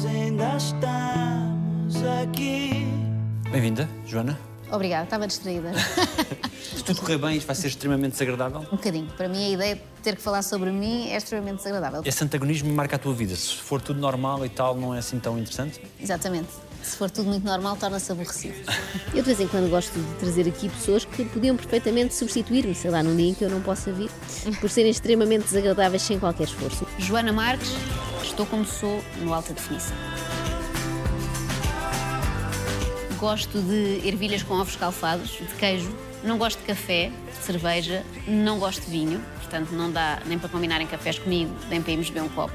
nós ainda estamos aqui. Bem-vinda, Joana. Obrigada, estava distraída. Se tudo correr bem, isto vai ser extremamente desagradável. um bocadinho. Para mim, a ideia de ter que falar sobre mim é extremamente desagradável. Esse antagonismo marca a tua vida. Se for tudo normal e tal, não é assim tão interessante? Exatamente. Se for tudo muito normal, torna-se aborrecido. Eu de vez em quando gosto de trazer aqui pessoas que podiam perfeitamente substituir-me, sei lá, num dia em que eu não possa vir, por serem extremamente desagradáveis sem qualquer esforço. Joana Marques, estou como sou no alta definição. Gosto de ervilhas com ovos calfados, de queijo. Não gosto de café, de cerveja. Não gosto de vinho. Portanto, não dá nem para combinarem cafés comigo, nem para irmos beber um copo.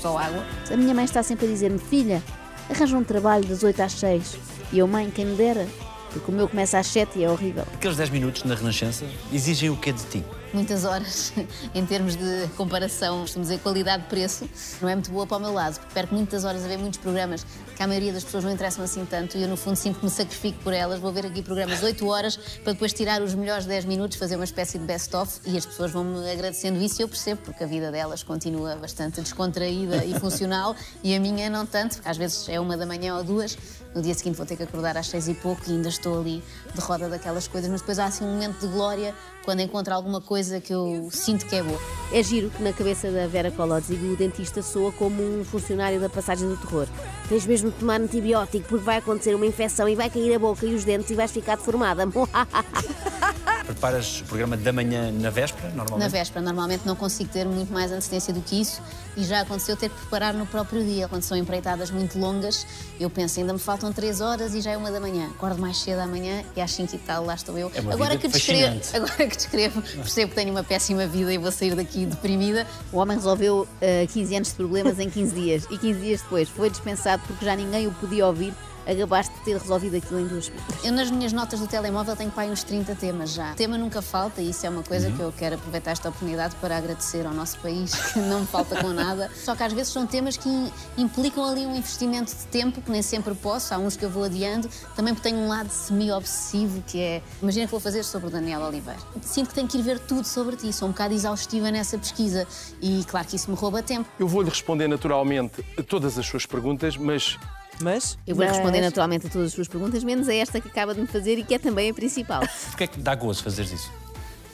Só água. A minha mãe está sempre a dizer-me, filha, arranja um trabalho das 8 às 6. E eu, mãe, quem me dera, porque o meu começa às 7 e é horrível. Aqueles 10 minutos na Renascença exigem o quê de ti? Muitas horas, em termos de comparação, costumo dizer qualidade-preço, não é muito boa para o meu lado, porque perco muitas horas a ver muitos programas que a maioria das pessoas não interessam assim tanto e eu, no fundo, sinto que me sacrifico por elas. Vou ver aqui programas 8 horas para depois tirar os melhores 10 minutos, fazer uma espécie de best-of e as pessoas vão-me agradecendo isso e eu percebo, porque a vida delas continua bastante descontraída e funcional e a minha não tanto, porque às vezes é uma da manhã ou duas. No dia seguinte vou ter que acordar às seis e pouco e ainda estou ali de roda daquelas coisas, mas depois há assim um momento de glória quando encontro alguma coisa que eu sinto que é boa. É giro que na cabeça da Vera Colodzi o dentista soa como um funcionário da passagem do terror. Tens mesmo de tomar antibiótico porque vai acontecer uma infecção e vai cair a boca e os dentes e vais ficar deformada. Preparas o programa da manhã na véspera, normalmente? Na véspera, normalmente não consigo ter muito mais antecedência do que isso e já aconteceu ter que preparar no próprio dia. Quando são empreitadas muito longas, eu penso, ainda me faltam três horas e já é uma da manhã. Acordo mais cedo amanhã e às 5 e tal, lá estou eu. É uma agora, vida que descrevo, agora que descrevo, percebo que tenho uma péssima vida e vou sair daqui deprimida. O homem resolveu eh, 15 anos de problemas em 15 dias e 15 dias depois foi dispensado porque já ninguém o podia ouvir. Acabaste de ter resolvido aquilo em duas semanas. Eu nas minhas notas do telemóvel tenho para aí uns 30 temas já. O tema nunca falta e isso é uma coisa que eu quero aproveitar esta oportunidade para agradecer ao nosso país, que não me falta com nada. Só que às vezes são temas que implicam ali um investimento de tempo que nem sempre posso. Há uns que eu vou adiando. Também porque tenho um lado semi-obsessivo que é. Imagina que vou fazer sobre o Daniel Oliveira. Sinto que tenho que ir ver tudo sobre ti. Sou um bocado exaustiva nessa pesquisa e claro que isso me rouba tempo. Eu vou-lhe responder naturalmente a todas as suas perguntas, mas Mas Eu vou mas- responder naturalmente a todas as suas perguntas, menos a esta que acaba de me fazer e que é também a principal. Porquê é que dá gozo fazeres isso?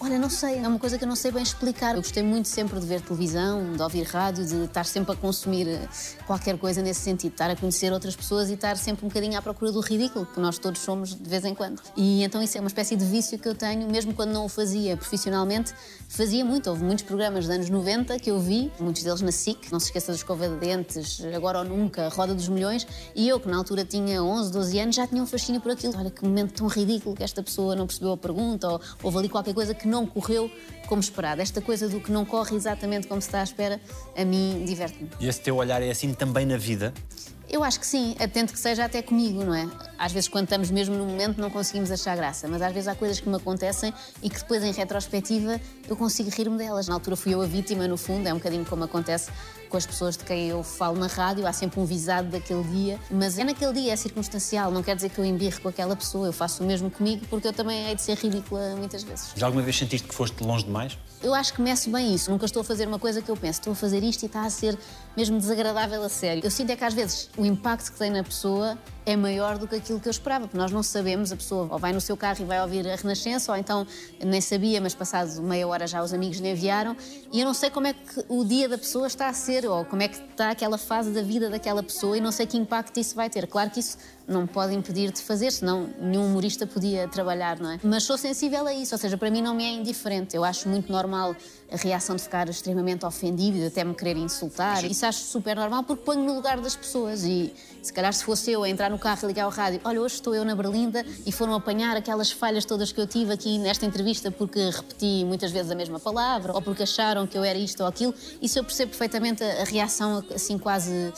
Olha, não sei, é uma coisa que eu não sei bem explicar. Eu gostei muito sempre de ver televisão, de ouvir rádio, de estar sempre a consumir eh, qualquer coisa nesse sentido, estar a conhecer outras pessoas e estar sempre um bocadinho à procura do ridículo, que nós todos somos de vez em quando. E então isso é uma espécie de vício que eu tenho, mesmo quando não o fazia profissionalmente, fazia muito. Houve muitos programas dos anos 90 que eu vi, muitos deles na SIC, não se esqueça da Escova de Dentes, Agora ou Nunca, Roda dos Milhões, e eu, que na altura tinha 11, 12 anos, já tinha um fascínio por aquilo. Olha que momento tão ridículo que esta pessoa não percebeu a pergunta, ou houve ali qualquer coisa que não correu como esperado. Esta coisa do que não corre exatamente como se está à espera, a mim diverte-me. E esse teu olhar é assim também na vida? Eu acho que sim, atento que seja até comigo, não é? Às vezes, quando estamos mesmo no momento, não conseguimos achar graça, mas às vezes há coisas que me acontecem e que depois, em retrospectiva, eu consigo rir-me delas. Na altura fui eu a vítima, no fundo, é um bocadinho como acontece com as pessoas de quem eu falo na rádio, há sempre um visado daquele dia, mas é naquele dia, é circunstancial, não quer dizer que eu embirre com aquela pessoa, eu faço o mesmo comigo porque eu também hei de ser ridícula muitas vezes. Já alguma vez sentiste que foste longe demais? Eu acho que meço bem isso. Nunca estou a fazer uma coisa que eu penso, estou a fazer isto e está a ser mesmo desagradável a sério. Eu sinto é que às vezes o impacto que tem na pessoa é maior do que aquilo que eu esperava, porque nós não sabemos, a pessoa ou vai no seu carro e vai ouvir a Renascença, ou então nem sabia, mas passado meia hora já os amigos lhe enviaram, e eu não sei como é que o dia da pessoa está a ser, ou como é que está aquela fase da vida daquela pessoa, e não sei que impacto isso vai ter. Claro que isso não me pode impedir de fazer, senão nenhum humorista podia trabalhar, não é? Mas sou sensível a isso, ou seja, para mim não me é indiferente. Eu acho muito normal a reação de ficar extremamente ofendido e até me querer insultar. Isso acho super normal porque ponho no lugar das pessoas e se calhar se fosse eu a entrar no carro e ligar o rádio, olha, hoje estou eu na Berlinda e foram apanhar aquelas falhas todas que eu tive aqui nesta entrevista porque repeti muitas vezes a mesma palavra ou porque acharam que eu era isto ou aquilo, isso eu percebo perfeitamente a, reação assim quase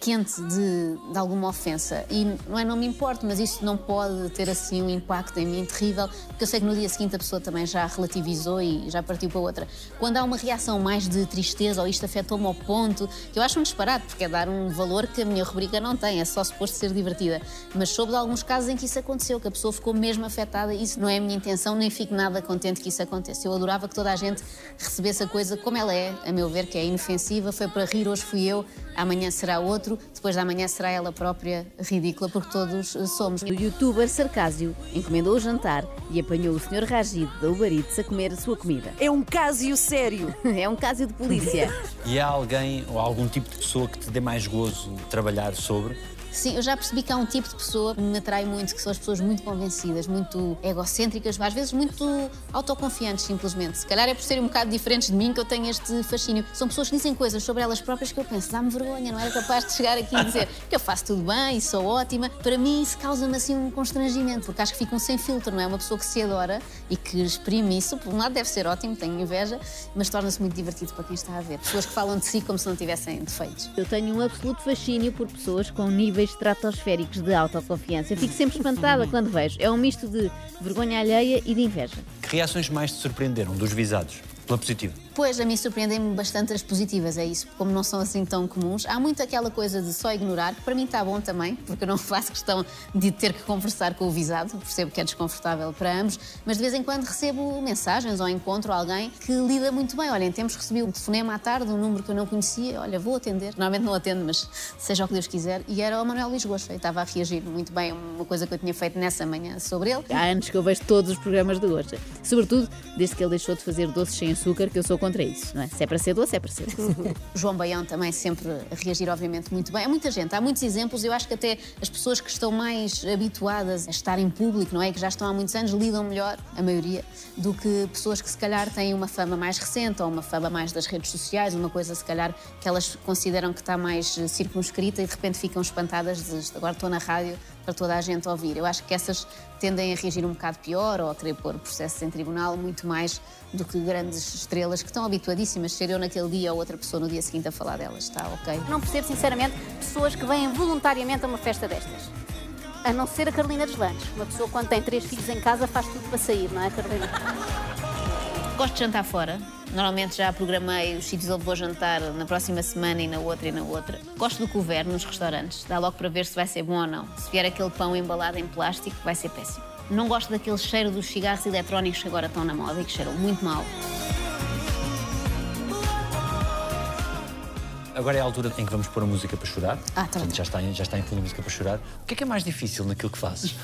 quente de, de alguma ofensa. E não é não me importo, mas isso não pode ter assim um impacto em mim terrível, porque eu sei que no dia seguinte a pessoa também já relativizou e já partiu para outra. Quando há uma reação mais de tristeza ou isto afetou-me ao ponto, que eu acho um disparate, porque é dar um valor que a minha rubrica não tem, é só suposto ser divertida. Mas soube de alguns casos em que isso aconteceu, que a pessoa ficou mesmo afetada isso não é a minha intenção, nem fico nada contente que isso aconteça. Eu adorava que toda a gente recebesse a coisa como ela é, a meu ver, que é inofensiva, foi para rir, hoje fui eu, amanhã será outro, depois da manhã será ela própria ridícula, porque todos somos. O youtuber Sarcásio encomendou o jantar e apanhou o Sr. Ragido da Uber Eats a comer a sua comida. É um caso sério. É um caso de polícia. E há alguém ou algum tipo de pessoa que te dê mais gozo trabalhar sobre? Sim, eu já percebi que há um tipo de pessoa que me atrai muito, que são as pessoas muito convencidas, muito egocêntricas, às vezes muito autoconfiantes, simplesmente. Se calhar é por serem um bocado diferentes de mim que eu tenho este fascínio. São pessoas que dizem coisas sobre elas próprias que eu penso, dá-me vergonha, não era capaz de chegar aqui e dizer que eu faço tudo bem e sou ótima. Para mim, isso causa-me assim um constrangimento, porque acho que ficam sem filtro, não é? Uma pessoa que se adora e que exprime isso, por um lado deve ser ótimo, tenho inveja, mas torna-se muito divertido para quem está a ver. Pessoas que falam de si como se não tivessem defeitos. Eu tenho um absoluto fascínio por pessoas com níveis estratosféricos de autoconfiança. Eu fico sempre espantada quando vejo. É um misto de vergonha alheia e de inveja. Que reações mais te surpreenderam dos visados? Pela positiva. Pois, a mim surpreendem-me bastante as positivas, é isso, como não são assim tão comuns. Há muito aquela coisa de só ignorar, que para mim está bom também, porque eu não faço questão de ter que conversar com o visado, percebo que é desconfortável para ambos, mas de vez em quando recebo mensagens ou encontro alguém que lida muito bem. Olha, em tempos recebi um telefonema à tarde, um número que eu não conhecia, olha, vou atender. Normalmente não atendo, mas seja o que Deus quiser. E era o Manuel Luís Gosta, e estava a reagir muito bem a uma coisa que eu tinha feito nessa manhã sobre ele. Há anos que eu vejo todos os programas do Gosta. Sobretudo desde que ele deixou de fazer doces sem açúcar, que eu sou contra isso, não é? Se é para ser doce, é para ser doce. João Baião também sempre a reagir, obviamente, muito bem. Há muita gente, há muitos exemplos. Eu acho que até as pessoas que estão mais habituadas a estar em público, não é? Que já estão há muitos anos, lidam melhor, a maioria, do que pessoas que se calhar têm uma fama mais recente ou uma fama mais das redes sociais, uma coisa se calhar que elas consideram que está mais eh, circunscrita e de repente ficam espantadas de agora estou na rádio para toda a gente ouvir. Eu acho que essas tendem a reagir um bocado pior ou a querer pôr processos em tribunal muito mais do que grandes estrelas que estão habituadíssimas. Ser eu naquele dia ou outra pessoa no dia seguinte a falar delas, está ok? Não percebo, sinceramente, pessoas que vêm voluntariamente a uma festa destas. A não ser a Carolina Deslandes. Uma pessoa, quando tem três filhos em casa, faz tudo para sair, não é, Carolina? Gosto de jantar fora. Normalmente já programei os sítios onde vou jantar na próxima semana e na outra e na outra. Gosto do couvert nos restaurantes. Dá logo para ver se vai ser bom ou não. Se vier aquele pão embalado em plástico, vai ser péssimo. Não gosto daquele cheiro dos cigarros eletrónicos que agora estão na moda e que cheiram muito mal. Agora é a altura em que vamos pôr a música para chorar. Ah, tá Portanto, já está, em, já está em fundo a música para chorar. O que é que é mais difícil naquilo que fazes?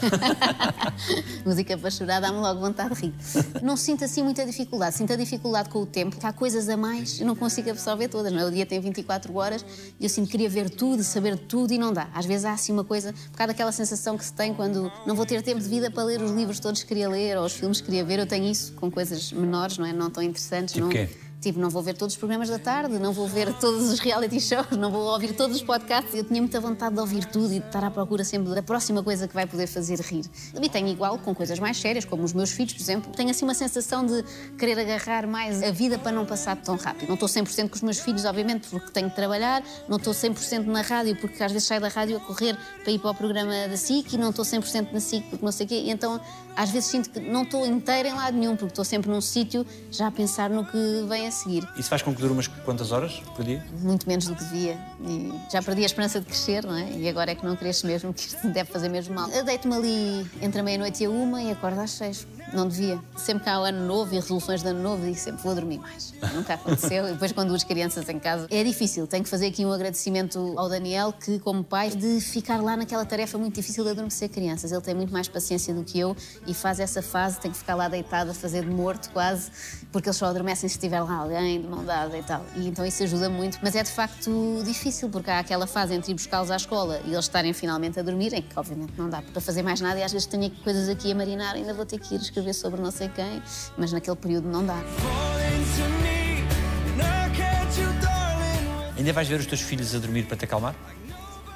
Música para chorar dá-me logo vontade de rir. Não sinto assim muita dificuldade. Sinto a dificuldade com o tempo. que Há coisas a mais, eu não consigo absorver todas. Não é? O dia tem 24 horas e eu sinto que queria ver tudo, saber tudo e não dá. Às vezes há assim uma coisa, por causa daquela sensação que se tem quando não vou ter tempo de vida para ler os livros todos que queria ler ou os filmes que queria ver. Eu tenho isso com coisas menores, não é? Não tão interessantes. Tipo não... quê? Tipo, não vou ver todos os programas da tarde, não vou ver todos os reality shows, não vou ouvir todos os podcasts. Eu tinha muita vontade de ouvir tudo e de estar à procura sempre da próxima coisa que vai poder fazer rir. E tenho igual com coisas mais sérias, como os meus filhos, por exemplo. Tenho assim uma sensação de querer agarrar mais a vida para não passar tão rápido. Não estou 100% com os meus filhos, obviamente, porque tenho que trabalhar. Não estou 100% na rádio, porque às vezes saio da rádio a correr para ir para o programa da SIC e não estou 100% na SIC porque não sei o quê. E então, às vezes sinto que não estou inteira em lado nenhum, porque estou sempre num sítio já a pensar no que vem a seguir. Isso faz com que dure umas quantas horas por dia? muito menos do que devia. E já perdi a esperança de crescer, não é? E agora é que não cresço mesmo, que isto deve fazer mesmo mal. Eu deito-me ali entre a meia-noite e a uma e acordo às seis. Não devia. Sempre que há o ano novo e resoluções de ano novo, digo sempre vou dormir mais. Nunca aconteceu. E depois, quando duas crianças em casa, é difícil. Tenho que fazer aqui um agradecimento ao Daniel, que, como pai, de ficar lá naquela tarefa muito difícil de adormecer crianças. Ele tem muito mais paciência do que eu e faz essa fase, tem que ficar lá deitado a fazer de morto quase, porque eles só adormecem se tiver lá alguém de mão dada e tal. E então isso ajuda muito, mas é de facto difícil, porque há aquela fase entre ir buscá-los à escola e eles estarem finalmente a dormirem, que obviamente não dá para fazer mais nada e às vezes tenho coisas aqui a marinar, ainda vou ter que ir escrever sobre não sei quem, mas naquele período não dá. Ainda vais ver os teus filhos a dormir para te acalmar?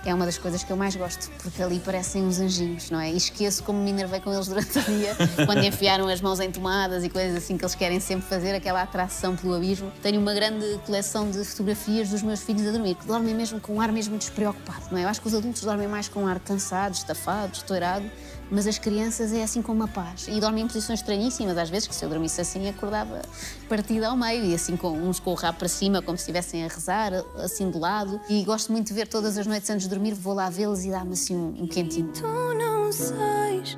É uma das coisas que eu mais gosto, porque ali parecem uns anjinhos, não é? E esqueço como me enervei com eles durante o dia, quando enfiaram as mãos em tomadas e coisas assim que eles querem sempre fazer, aquela atração pelo abismo. Tenho uma grande coleção de fotografias dos meus filhos a dormir, que dormem mesmo com um ar mesmo despreocupado, não é? Eu acho que os adultos dormem mais com um ar cansado, estafado, estourado, mas as crianças é assim com uma paz. E dormem em posições estranhíssimas, às vezes, que se eu dormisse assim acordava partida ao meio, e assim com uns com o rabo para cima, como se estivessem a rezar, assim de lado. E gosto muito de ver todas as noites antes de dormir, vou lá vê-los e dá-me assim um, um quentinho. Tu não sais,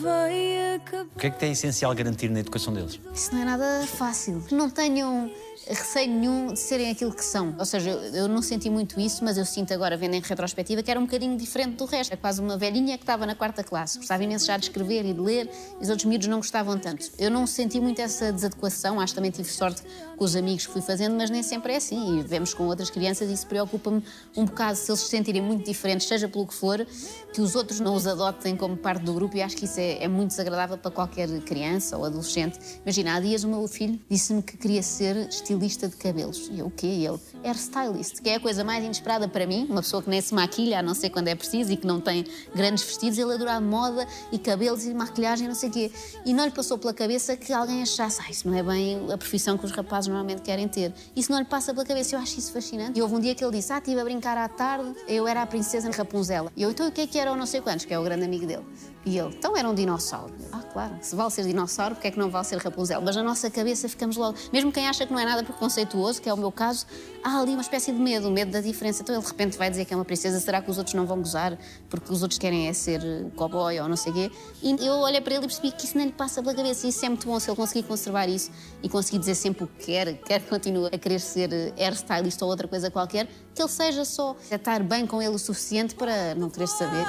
vai acabar. O que é que é essencial garantir na educação deles? Isso não é nada fácil. Que não tenham receio nenhum de serem aquilo que são. Ou seja, eu, eu não senti muito isso, mas eu sinto agora, vendo em retrospectiva, que era um bocadinho diferente do resto. É quase uma velhinha que estava na quarta classe. Gostava imenso já de escrever e de ler, e os outros miúdos não gostavam tanto. Eu não senti muito essa desadequação, acho que também tive sorte com os amigos que fui fazendo, mas nem sempre é assim. E vemos com outras crianças e isso preocupa-me um bocado se eles se sentirem muito diferentes, seja pelo que for, que os outros não os adotem como parte do grupo, e acho que isso é, é muito desagradável para qualquer criança ou adolescente. Imagina, há dias o meu filho disse-me que queria ser estilista de cabelos. E eu, o quê? Ele, hairstylist, que é a coisa mais inesperada para mim, uma pessoa que nem se maquilha, a não ser quando é preciso e que não tem grandes vestidos, ele adora moda e cabelos e maquilhagem, não sei o quê. E não lhe passou pela cabeça que alguém achasse, ah, isso não é bem a profissão que os rapazes normalmente querem ter. Isso não lhe passa pela cabeça, eu acho isso fascinante. E houve um dia que ele disse, ah, estive a brincar à tarde, eu era a princesa Rapunzel. E eu, então o que é que era o não sei quantos, que é o grande amigo dele. E ele, então era um dinossauro. Ah, claro, se vale ser dinossauro, porque é que não vale ser Rapunzel? Mas na nossa cabeça ficamos logo, mesmo quem acha que não é nada preconceituoso, que é o meu caso, há ali uma espécie de medo, o medo da diferença. Então ele de repente vai dizer que é uma princesa, será que os outros não vão gozar porque os outros querem é ser cowboy ou não sei o quê? E eu olhei para ele e percebi que isso nem lhe passa pela cabeça. E isso é muito bom se ele conseguir conservar isso e conseguir dizer sempre o que quer, quer que continue a querer ser hairstylist ou outra coisa qualquer, que ele seja só estar bem com ele o suficiente para não querer saber.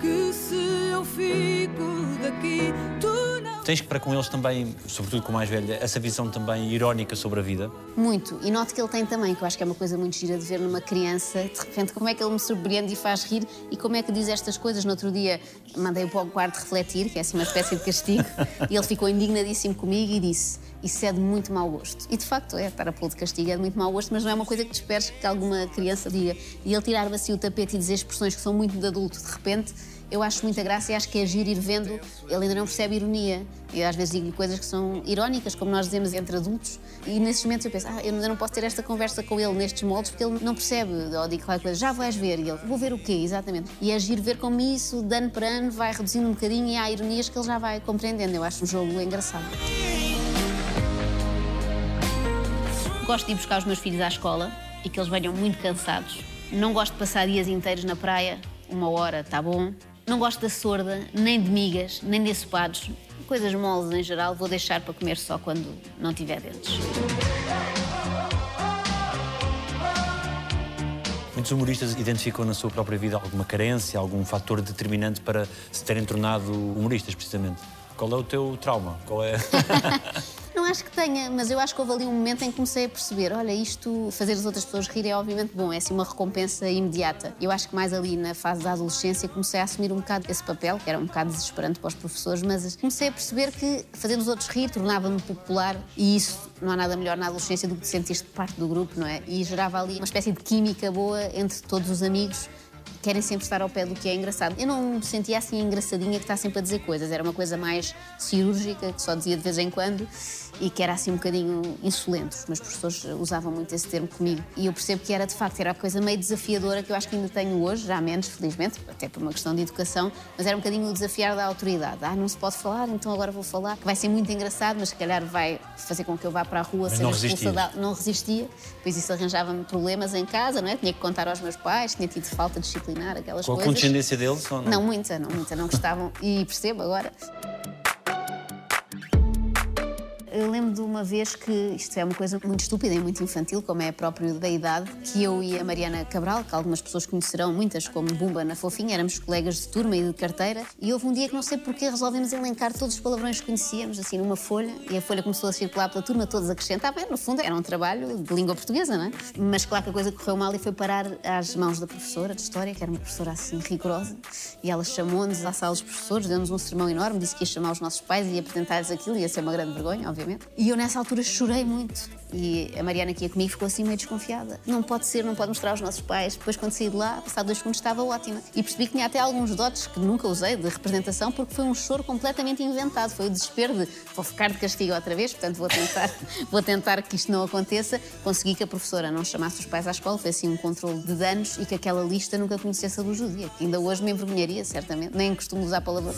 Que se eu fico daqui, tu. Tens para com eles também, sobretudo com o mais velha, essa visão também irónica sobre a vida? Muito. E noto que ele tem também, que eu acho que é uma coisa muito gira de ver numa criança, de repente, como é que ele me surpreende e faz rir e como é que diz estas coisas. No outro dia, mandei-o para o quarto refletir, que é assim uma espécie de castigo, e ele ficou indignadíssimo comigo e disse: Isso é de muito mau gosto. E de facto é, estar a pôr de castigo é de muito mau gosto, mas não é uma coisa que te esperes que alguma criança diga. E ele tirar-me assim o tapete e dizer expressões que são muito de adulto, de repente eu acho muita graça e acho que é agir ir vendo. Ele ainda não percebe ironia. Eu às vezes digo-lhe coisas que são irónicas, como nós dizemos entre adultos, e nesses momentos eu penso, ah, eu ainda não posso ter esta conversa com ele nestes moldes porque ele não percebe. Ou digo qualquer coisa, já vais ver. E ele, vou ver o quê? Exatamente. E é agir ver como isso, de ano para ano, vai reduzindo um bocadinho e há ironias que ele já vai compreendendo. Eu acho um jogo engraçado. Gosto de ir buscar os meus filhos à escola e que eles venham muito cansados. Não gosto de passar dias inteiros na praia, uma hora, está bom. Não gosto da sorda, nem de migas, nem de ensopados. Coisas moles em geral, vou deixar para comer só quando não tiver dentes. Muitos humoristas identificam na sua própria vida alguma carência, algum fator determinante para se terem tornado humoristas, precisamente. Qual é o teu trauma? Qual é. Não acho que tenha, mas eu acho que houve ali um momento em que comecei a perceber: olha, isto, fazer as outras pessoas rir é obviamente bom, é assim uma recompensa imediata. Eu acho que mais ali na fase da adolescência comecei a assumir um bocado esse papel, que era um bocado desesperante para os professores, mas comecei a perceber que fazendo os outros rir tornava-me popular e isso não há nada melhor na adolescência do que te sentir parte do grupo, não é? E gerava ali uma espécie de química boa entre todos os amigos querem sempre estar ao pé do que é engraçado. Eu não me sentia assim engraçadinha que está sempre a dizer coisas, era uma coisa mais cirúrgica, que só dizia de vez em quando e que era assim um bocadinho insolente. Os meus professores usavam muito esse termo comigo e eu percebo que era de facto era a coisa meio desafiadora que eu acho que ainda tenho hoje, já menos, felizmente, até por uma questão de educação, mas era um bocadinho o desafiar da autoridade. Ah, não se pode falar, então agora vou falar, que vai ser muito engraçado, mas se calhar vai fazer com que eu vá para a rua Mas ser não da... Não resistia, pois isso arranjava-me problemas em casa, não é? Tinha que contar aos meus pais, tinha tido falta disciplinar, aquelas Com a coisas. condescendência deles ou não? Não, muita, não, muita, não gostavam. E percebo agora. Eu lembro de uma vez que, isto é uma coisa muito estúpida e muito infantil, como é próprio da idade, que eu e a Mariana Cabral, que algumas pessoas conhecerão, muitas como Bumba na Fofinha, éramos colegas de turma e de carteira, e houve um dia que não sei porquê resolvemos elencar todos os palavrões que conhecíamos, assim, numa folha, e a folha começou a circular pela turma, todos acrescentavam. No fundo, era um trabalho de língua portuguesa, não é? Mas claro que a coisa correu mal e foi parar às mãos da professora de História, que era uma professora assim rigorosa, e ela chamou-nos à sala dos professores, deu-nos um sermão enorme, disse que ia chamar os nossos pais e ia apresentar-lhes aquilo, ia ser uma grande vergonha, obviamente. E eu nessa altura chorei muito. E a Mariana que ia comigo ficou assim meio desconfiada. Não pode ser, não pode mostrar aos nossos pais. Depois, quando saí de lá, passado dois segundos, estava ótima. E percebi que tinha até alguns dotes que nunca usei de representação, porque foi um choro completamente inventado. Foi o desespero de vou ficar de castigo outra vez, portanto vou tentar, vou tentar que isto não aconteça. Consegui que a professora não chamasse os pais à escola, foi assim um controle de danos e que aquela lista nunca conhecesse a luz do dia. Ainda hoje me envergonharia, certamente. Nem costumo usar palavrões.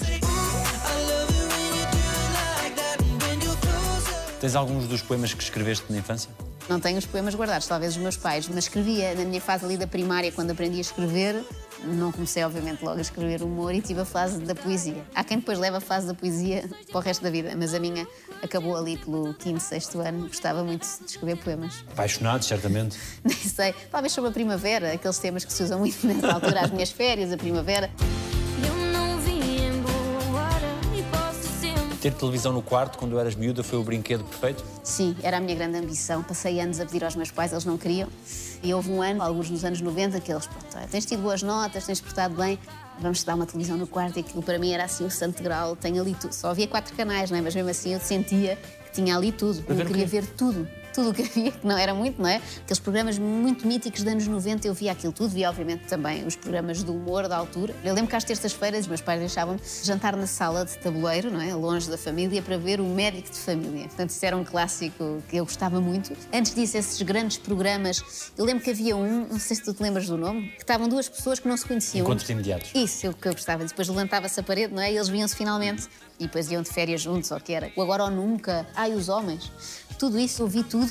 Tens alguns dos poemas que escreveste na infância? Não tenho os poemas guardados, talvez os meus pais, mas escrevia na minha fase ali da primária, quando aprendi a escrever. Não comecei, obviamente, logo a escrever humor e tive a fase da poesia. Há quem depois leva a fase da poesia para o resto da vida, mas a minha acabou ali pelo quinto, sexto ano. Gostava muito de escrever poemas. Apaixonado, certamente. Nem sei, talvez sobre a primavera, aqueles temas que se usam muito nessa altura, as minhas férias, a primavera. Ter televisão no quarto quando eras miúda foi o brinquedo perfeito? Sim, era a minha grande ambição. Passei anos a pedir aos meus pais, eles não queriam. E houve um ano, alguns nos anos 90, que eles, pronto, tens tido boas notas, tens portado bem, vamos te dar uma televisão no quarto. E aquilo para mim era assim o santo grau, tenho ali tudo. Só havia quatro canais, não é? mas mesmo assim eu sentia que tinha ali tudo. Eu queria ver tudo. Tudo o que havia, que não era muito, não é? Aqueles programas muito míticos dos anos 90, eu via aquilo tudo, via obviamente também os programas do humor da altura. Eu lembro que às terças-feiras os meus pais deixavam-me jantar na sala de tabuleiro, não é? Longe da família, para ver o médico de família. Portanto, isso era um clássico que eu gostava muito. Antes disso, esses grandes programas, eu lembro que havia um, não sei se tu te lembras do nome, que estavam duas pessoas que não se conheciam. Encontros imediatos. Isso, é o que eu gostava. Depois levantava-se a parede, não é? E eles viam-se finalmente. E depois iam de férias juntos, ou que era. O agora ou nunca. Ai, os homens. Tudo isso, ouvi tudo.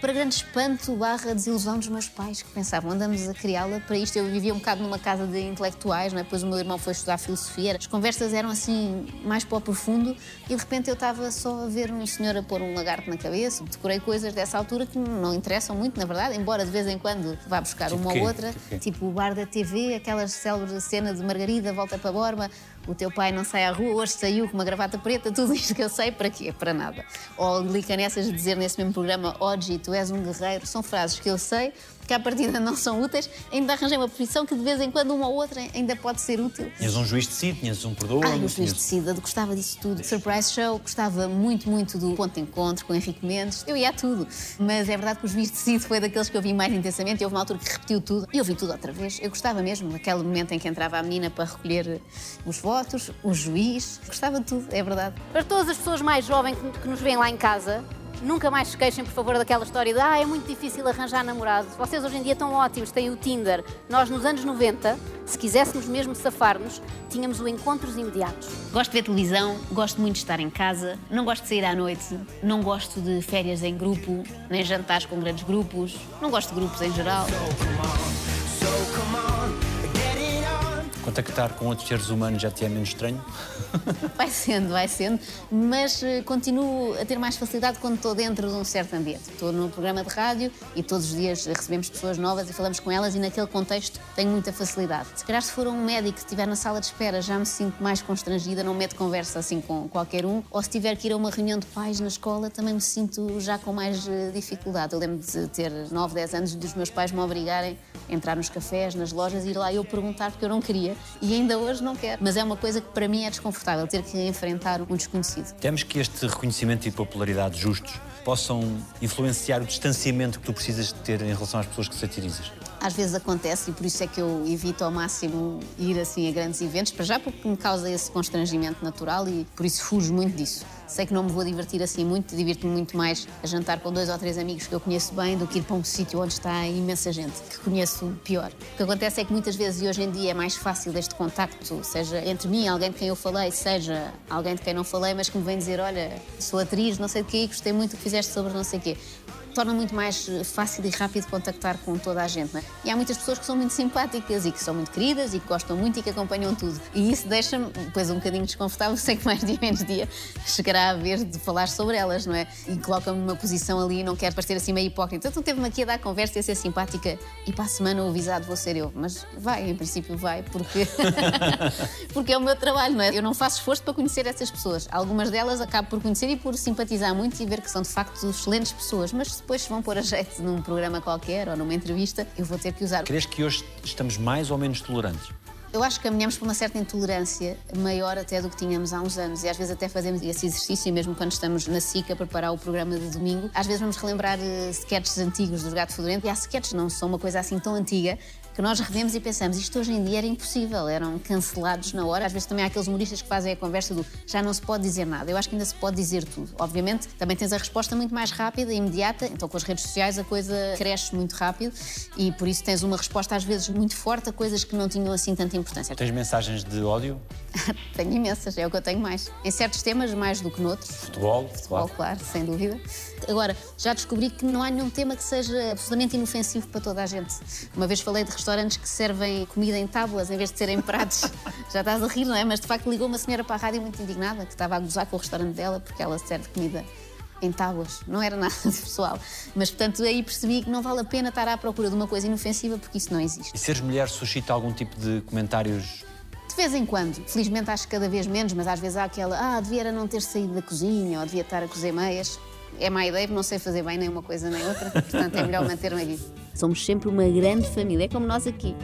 Para grande espanto barra desilusão dos meus pais, que pensavam, andamos a criá-la para isto. Eu vivia um bocado numa casa de intelectuais, não é? depois o meu irmão foi estudar filosofia. As conversas eram assim, mais para o profundo, e de repente eu estava só a ver um senhor a pôr um lagarto na cabeça. Decorei coisas dessa altura que não interessam muito, na verdade, embora de vez em quando vá buscar Tipo uma quê? ou outra. Tipo? Tipo o bar da TV, aquelas célebres cena de Margarida, volta para Borba, o teu pai não sai à rua, hoje saiu com uma gravata preta, tudo isto que eu sei, para quê? Para nada. Ou Angelica Nessas dizer nesse mesmo programa, Oji, tu és um guerreiro, são frases que eu sei, que à partida não são úteis, ainda arranjei uma profissão que de vez em quando uma ou outra ainda pode ser útil. Tinhas um juiz de si, tinhas um perdoa. Ai, o juiz de Cida, gostava disso tudo. Surprise Show, gostava muito, muito do Ponto de Encontro com Henrique Mendes. Eu ia a tudo. Mas é verdade que o juiz de Cida foi daqueles que eu vi mais intensamente e houve uma altura que repetiu tudo. E eu vi tudo outra vez. Eu gostava mesmo daquele momento em que entrava a menina para recolher os votos, o juiz. Gostava de tudo, é verdade. Para todas as pessoas mais jovens que, que nos veem lá em casa, nunca mais se queixem, por favor, daquela história de ah, é muito difícil arranjar namorado. Vocês hoje em dia estão ótimos, têm o Tinder. Nós, nos anos 90, se quiséssemos mesmo safar-nos, tínhamos o Encontros Imediatos. Gosto de ver televisão, gosto muito de estar em casa, não gosto de sair à noite, não gosto de férias em grupo, nem jantares com grandes grupos, não gosto de grupos em geral. Contactar com outros seres humanos já te é menos estranho? Vai sendo, vai sendo, mas eh, continuo a ter mais facilidade quando estou dentro de um certo ambiente. Estou num programa de rádio e todos os dias recebemos pessoas novas e falamos com elas e naquele contexto tenho muita facilidade. Se calhar se for um médico que estiver na sala de espera já me sinto mais constrangida, não meto conversa assim com qualquer um, ou se tiver que ir a uma reunião de pais na escola também me sinto já com mais eh, dificuldade. Eu lembro de ter 9, 10 anos e dos meus pais me obrigarem a entrar nos cafés, nas lojas e ir lá eu perguntar porque eu não queria e ainda hoje não quero. Mas é uma coisa que para mim é desconfortável, ter que enfrentar um desconhecido. Temos que este reconhecimento e popularidade justos possam influenciar o distanciamento que tu precisas de ter em relação às pessoas que satirizas. Às vezes acontece e por isso é que eu evito ao máximo ir assim a grandes eventos, para já porque me causa esse constrangimento natural e por isso fujo muito disso. Sei que não me vou divertir assim muito, divirto-me muito mais a jantar com dois ou três amigos que eu conheço bem do que ir para um sítio onde está imensa gente, que conheço pior. O que acontece é que muitas vezes e hoje em dia é mais fácil este contacto, seja entre mim, alguém de quem eu falei, seja alguém de quem não falei, mas que me vem dizer, olha, sou atriz, não sei de quê, gostei muito do que fizeste sobre não sei o quê torna muito mais eh, fácil e rápido contactar com toda a gente. É? E há muitas pessoas que são muito simpáticas e que são muito queridas e que gostam muito e que acompanham tudo. E isso deixa-me, depois, um bocadinho desconfortável. Sei que mais dia menos dia chegará a vez de falar sobre elas, não é? E coloca-me numa posição ali e não quero parecer assim meio hipócrita. Então, teve-me aqui a dar conversa e a ser simpática e para a semana o avisado vou ser eu. Mas vai, em princípio vai, porque, porque é o meu trabalho, não é? Eu não faço esforço para conhecer essas pessoas. Algumas delas acabo por conhecer e por simpatizar muito e ver que são de facto excelentes pessoas, mas depois se vão pôr a jeito num programa qualquer ou numa entrevista, eu vou ter que usar. Crees que hoje estamos mais ou menos tolerantes? Eu acho que caminhamos por uma certa intolerância maior até do que tínhamos há uns anos e às vezes até fazemos esse exercício mesmo quando estamos na SIC a preparar o programa de domingo. Às vezes vamos relembrar uh, sketches antigos dos Gato Fedorento e há sketches não são uma coisa assim tão antiga que nós revemos e pensamos isto hoje em dia era impossível, eram cancelados na hora. Às vezes também há aqueles humoristas que fazem a conversa do já não se pode dizer nada. Eu acho que ainda se pode dizer tudo. Obviamente também tens a resposta muito mais rápida e imediata, então com as redes sociais a coisa cresce muito rápido e por isso tens uma resposta às vezes muito forte a coisas que não tinham assim tanta importância. Tens mensagens de ódio? tenho imensas, é o que eu tenho mais. Em certos temas, mais do que noutros. Futebol? Futebol, claro, sem dúvida. Agora, já descobri que não há nenhum tema que seja absolutamente inofensivo para toda a gente. Uma vez falei de restaurantes restaurantes que servem comida em tábuas em vez de serem pratos. Já estás a rir, não é? Mas de facto ligou uma senhora para a rádio muito indignada, que estava a gozar com o restaurante dela porque ela serve comida em tábuas. Não era nada de pessoal. Mas, portanto, aí percebi que não vale a pena estar à procura de uma coisa inofensiva porque isso não existe. E seres mulher suscita algum tipo de comentários De vez em quando, felizmente acho que cada vez menos, mas às vezes há aquela, ah, devia era não ter saído da cozinha ou devia estar a cozer meias. É má ideia, porque não sei fazer bem nem uma coisa nem outra, portanto é melhor manter-me aqui. Somos sempre uma grande família, é como nós aqui.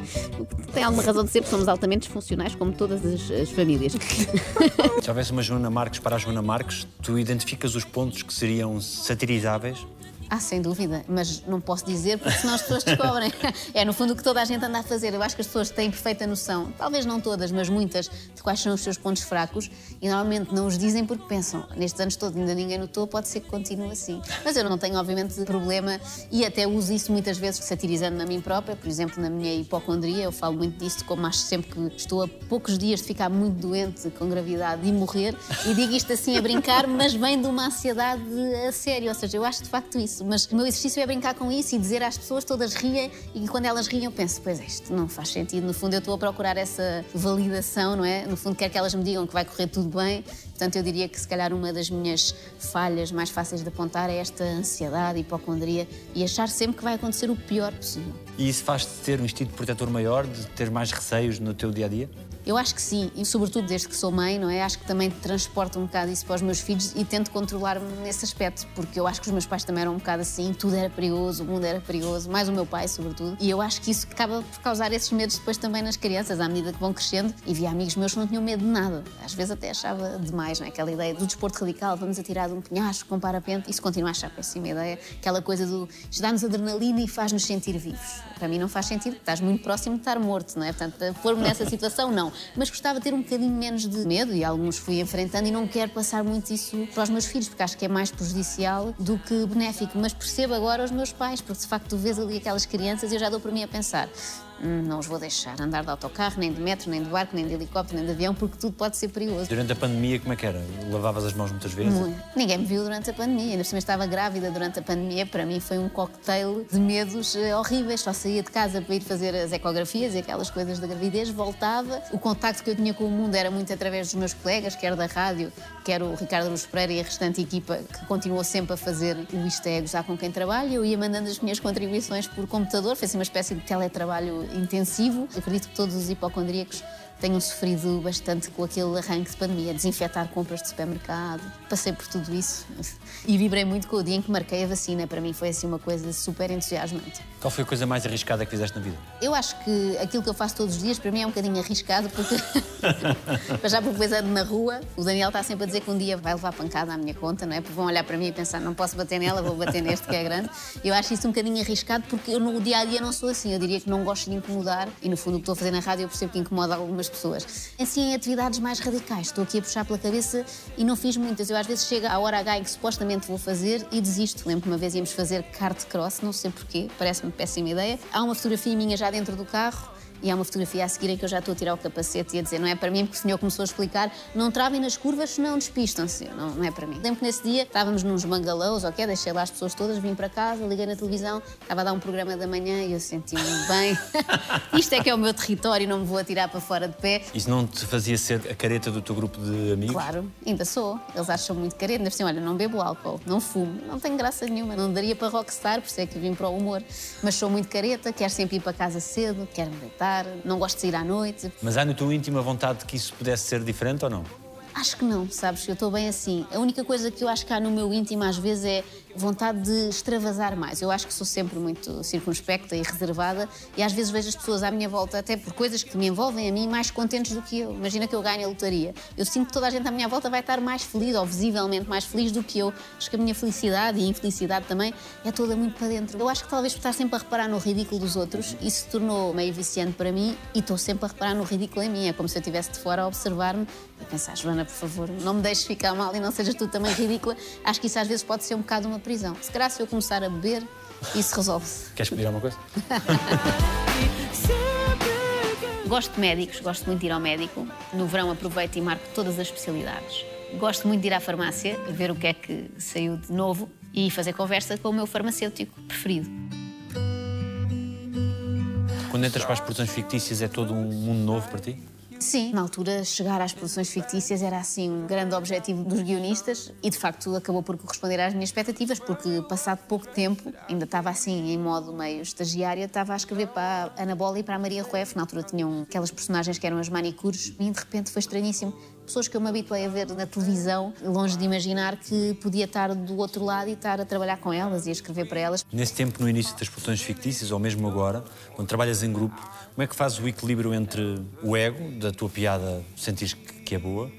Tem alguma razão de ser, porque somos altamente disfuncionais, como todas as, as famílias. Se houvesse uma Joana Marques para a Joana Marques, tu identificas os pontos que seriam satirizáveis? Ah, sem dúvida, mas não posso dizer porque senão as pessoas descobrem. É no fundo o que toda a gente anda a fazer. Eu acho que as pessoas têm perfeita noção, talvez não todas, mas muitas, de quais são os seus pontos fracos e normalmente não os dizem porque pensam, nestes anos todos ainda ninguém notou, pode ser que continue assim. Mas eu não tenho, obviamente, problema e até uso isso muitas vezes satirizando na mim própria, por exemplo, na minha hipocondria, eu falo muito disso, como acho sempre que estou a poucos dias de ficar muito doente com gravidade e morrer, e digo isto assim a brincar, mas vem de uma ansiedade a sério, ou seja, eu acho de facto isso, mas o meu exercício é brincar com isso e dizer às pessoas, todas riem, e quando elas riem eu penso, pois é, isto não faz sentido, no fundo eu estou a procurar essa validação, não é? No fundo quero que elas me digam que vai correr tudo bem, portanto eu diria que se calhar uma das minhas falhas mais fáceis de apontar é esta ansiedade, hipocondria e achar sempre que vai acontecer o pior possível. E isso faz-te ter um instinto protetor maior, de ter mais receios no teu dia a dia? Eu acho que sim, e sobretudo desde que sou mãe, não é? Acho que também transporto um bocado isso para os meus filhos e tento controlar-me nesse aspecto, porque eu acho que os meus pais também eram um bocado assim, tudo era perigoso, o mundo era perigoso, mais o meu pai, sobretudo. E eu acho que isso acaba por causar esses medos depois também nas crianças, à medida que vão crescendo. E vi amigos meus que não tinham medo de nada. Às vezes até achava demais, não é? Aquela ideia do desporto radical, vamos atirar de um penhasco com parapente, isso continua a achar péssima ideia. Aquela coisa do dá-nos adrenalina e faz-nos sentir vivos. Para mim não faz sentido, estás muito próximo de estar morto, não é? Portanto, pôr-me nessa situação, não. Mas gostava de ter um bocadinho menos de medo e alguns fui enfrentando e não quero passar muito isso para os meus filhos, porque acho que é mais prejudicial do que benéfico. Mas percebo agora os meus pais, porque de facto tu vês ali aquelas crianças e eu já dou para mim a pensar. "Hum, não os vou deixar andar de autocarro, nem de metro, nem de barco, nem de helicóptero, nem de avião, porque tudo pode ser perigoso. Durante a pandemia, como é que era? Lavavas as mãos muitas vezes? Muito. Ninguém me viu durante a pandemia, ainda por estava grávida durante a pandemia. Para mim foi um cocktail de medos eh, horríveis. Só saía de casa para ir fazer as ecografias e aquelas coisas da gravidez, voltava. O contacto que eu tinha com o mundo era muito através dos meus colegas, quer da rádio, quer o Ricardo Luz Pereira e a restante equipa que continuou sempre a fazer o Isto é Gozar com quem trabalha. Eu ia mandando as minhas contribuições por computador, fez uma espécie de teletrabalho intensivo. Acredito que todos os hipocondríacos tenham sofrido bastante com aquele arranque de pandemia, desinfetar compras de supermercado. Passei por tudo isso e vibrei muito com o dia em que marquei a vacina. Para mim foi assim uma coisa super entusiasmante. Qual foi a coisa mais arriscada que fizeste na vida? Eu acho que aquilo que eu faço todos os dias para mim é um bocadinho arriscado porque já porque depois ando na rua, o Daniel está sempre a dizer que um dia vai levar pancada à minha conta, não é? Porque vão olhar para mim e pensar, não posso bater nela, vou bater neste que é grande. Eu acho isso um bocadinho arriscado porque eu no dia a dia não sou assim. Eu diria que não gosto de incomodar e no fundo o que estou a fazer na rádio eu percebo que incomoda algumas pessoas. Assim, em atividades mais radicais, estou aqui a puxar pela cabeça e não fiz muitas. Eu às vezes chego à hora H em que supostamente vou fazer e desisto. Lembro que uma vez íamos fazer kart cross, não sei porquê, parece-me péssima ideia. Há uma fotografia minha já dentro do carro e há uma fotografia a seguir em que eu já estou a tirar o capacete e a dizer não é para mim, porque o senhor começou a explicar não travem nas curvas, senão despistam-se. Não, não é para mim. Lembro que nesse dia estávamos nos bangalôs, ok, deixei lá as pessoas todas, vim para casa, liguei na televisão, estava a dar um programa da manhã e eu senti-me bem. Isto é que é o meu território, não me vou atirar para fora de pé. Isso não te fazia ser a careta do teu grupo de amigos? Claro, ainda sou. Eles acham muito careta. Ainda assim, olha, não bebo álcool, não fumo, não tenho graça nenhuma, não daria para rockstar, por isso é que vim para o humor. Mas sou muito careta, quero sempre ir para casa cedo, quero me deitar, não gosto de sair à noite. Mas há no teu íntimo a vontade de que isso pudesse ser diferente ou não? Acho que não, sabes? Eu estou bem assim. A única coisa que eu acho que há no meu íntimo às vezes é vontade de extravasar mais. Eu acho que sou sempre muito circunspecta e reservada e às vezes vejo as pessoas à minha volta, até por coisas que me envolvem a mim, mais contentes do que eu. Imagina que eu ganho a lotaria. Eu sinto que toda a gente à minha volta vai estar mais feliz, ou visivelmente mais feliz do que eu. Acho que a minha felicidade e infelicidade também é toda muito para dentro. Eu acho que talvez por estar sempre a reparar no ridículo dos outros, isso se tornou meio viciante para mim e estou sempre a reparar no ridículo em mim. É como se eu estivesse de fora a observar-me e pensar, Joana, por favor, não me deixes ficar mal e não sejas tu também ridícula. Acho que isso às vezes pode ser um bocado uma prisão. Se calhar se eu começar a beber, isso resolve-se. Queres pedir alguma coisa? Gosto de médicos, gosto muito de ir ao médico. No verão aproveito e marco todas as especialidades. Gosto muito de ir à farmácia, ver o que é que saiu de novo e fazer conversa com o meu farmacêutico preferido. Quando entras para as produções fictícias é todo um mundo novo para ti? Sim, na altura, chegar às produções fictícias era assim um grande objetivo dos guionistas e de facto acabou por corresponder às minhas expectativas, porque passado pouco tempo, ainda estava assim em modo meio estagiária, estava a escrever para a Ana Bola e para a Maria Rueff. Na altura tinham aquelas personagens que eram as manicures e de repente foi estranhíssimo. Pessoas que eu me habituei a ver na televisão, longe de imaginar que podia estar do outro lado e estar a trabalhar com elas e a escrever para elas. Nesse tempo, no início das produções fictícias, ou mesmo agora, quando trabalhas em grupo, como é que fazes o equilíbrio entre o ego, da tua piada, sentires que é boa,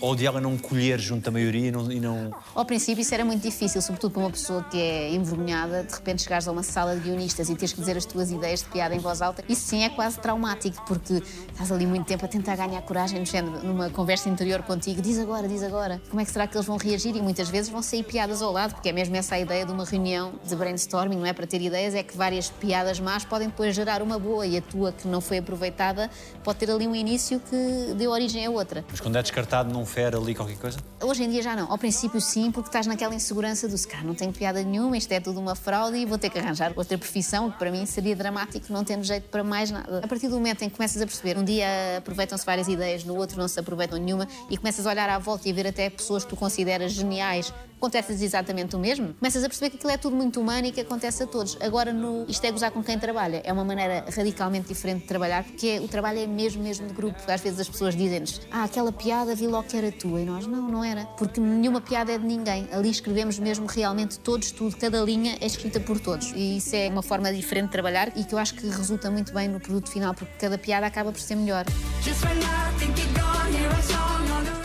ou de ela não colher junto da maioria e não, e não... Ao princípio isso era muito difícil, sobretudo para uma pessoa que é envergonhada, de repente chegares a uma sala de guionistas e teres que dizer as tuas ideias de piada em voz alta. Isso sim é quase traumático, porque estás ali muito tempo a tentar ganhar coragem, no género, numa conversa interior contigo, diz agora, diz agora, como é que será que eles vão reagir? E muitas vezes vão sair piadas ao lado, porque é mesmo essa a ideia de uma reunião de brainstorming, não é? Para ter ideias, é que várias piadas más podem depois gerar uma boa e a tua que não foi aproveitada pode ter ali um início que deu origem a outra. Mas quando é descartado, não fere ali qualquer coisa? Hoje em dia já não. Ao princípio sim, porque estás naquela insegurança do se calhar não tenho piada nenhuma, isto é tudo uma fraude e vou ter que arranjar outra profissão, que para mim seria dramático não tendo jeito para mais nada. A partir do momento em que começas a perceber, um dia aproveitam-se várias ideias, no outro não se aproveitam nenhuma e começas a olhar à volta e a ver até pessoas que tu consideras geniais acontece exatamente o mesmo, começas a perceber que aquilo é tudo muito humano e que acontece a todos. Agora, no Isto é Gozar com quem trabalha, é uma maneira radicalmente diferente de trabalhar, porque é, o trabalho é mesmo, mesmo de grupo. Às vezes as pessoas dizem-nos, ah, aquela piada vi logo que era tua, e nós, não, não era, porque nenhuma piada é de ninguém. Ali escrevemos mesmo realmente todos, tudo, cada linha é escrita por todos. E isso é uma forma diferente de trabalhar e que eu acho que resulta muito bem no produto final, porque cada piada acaba por ser melhor.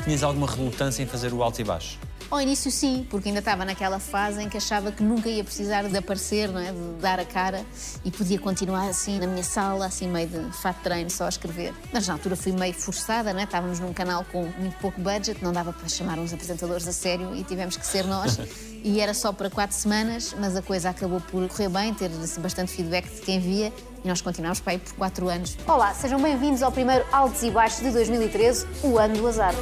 Tinhas alguma relutância em fazer o alto e baixo? Ao início sim, porque ainda estava naquela fase em que achava que nunca ia precisar de aparecer, não é? de dar a cara e podia continuar assim na minha sala, assim meio de fato treino, só a escrever. Mas na altura fui meio forçada, não é? estávamos num canal com muito pouco budget, não dava para chamar uns apresentadores a sério e tivemos que ser nós. E era só para quatro semanas, mas a coisa acabou por correr bem, ter assim, bastante feedback de quem via e nós continuámos para aí por quatro anos. Olá, sejam bem-vindos ao primeiro Altos e Baixos de 2013, o ano do azar.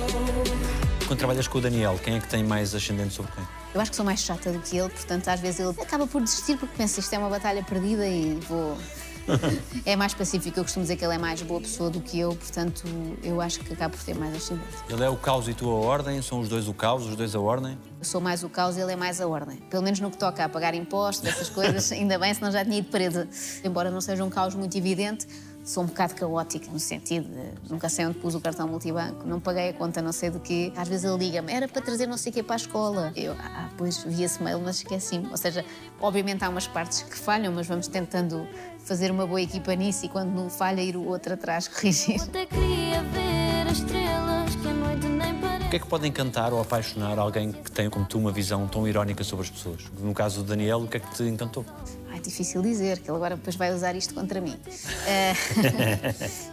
Quando trabalhas com o Daniel, quem é que tem mais ascendente sobre quem? Eu acho que sou mais chata do que ele, portanto, às vezes ele acaba por desistir porque pensa isto é uma batalha perdida e vou. é mais pacífico, eu costumo dizer que ele é mais boa pessoa do que eu, portanto, eu acho que acaba por ter mais ascendente. Ele é o caos e tu a ordem? São os dois o caos, os dois a ordem? Eu sou mais o caos e ele é mais a ordem. Pelo menos no que toca a pagar impostos, essas coisas, ainda bem, senão já tinha ido presa. Embora não seja um caos muito evidente, sou um bocado caótica, no sentido de nunca sei onde pus o cartão multibanco, não paguei a conta não sei do quê. Às vezes ele liga-me, era para trazer não sei o quê para a escola. Eu, ah, pois vi esse mail, mas esqueci-me. Ou seja, obviamente há umas partes que falham, mas vamos tentando fazer uma boa equipa nisso e quando não falha, ir o outro atrás corrigir. Até queria ver as estrelas que a noite nem parece. O que é que pode encantar ou apaixonar alguém que tem, como tu, uma visão tão irónica sobre as pessoas? No caso do Daniel, o que é que te encantou? Ai, difícil dizer, que ele agora depois vai usar isto contra mim. Eh,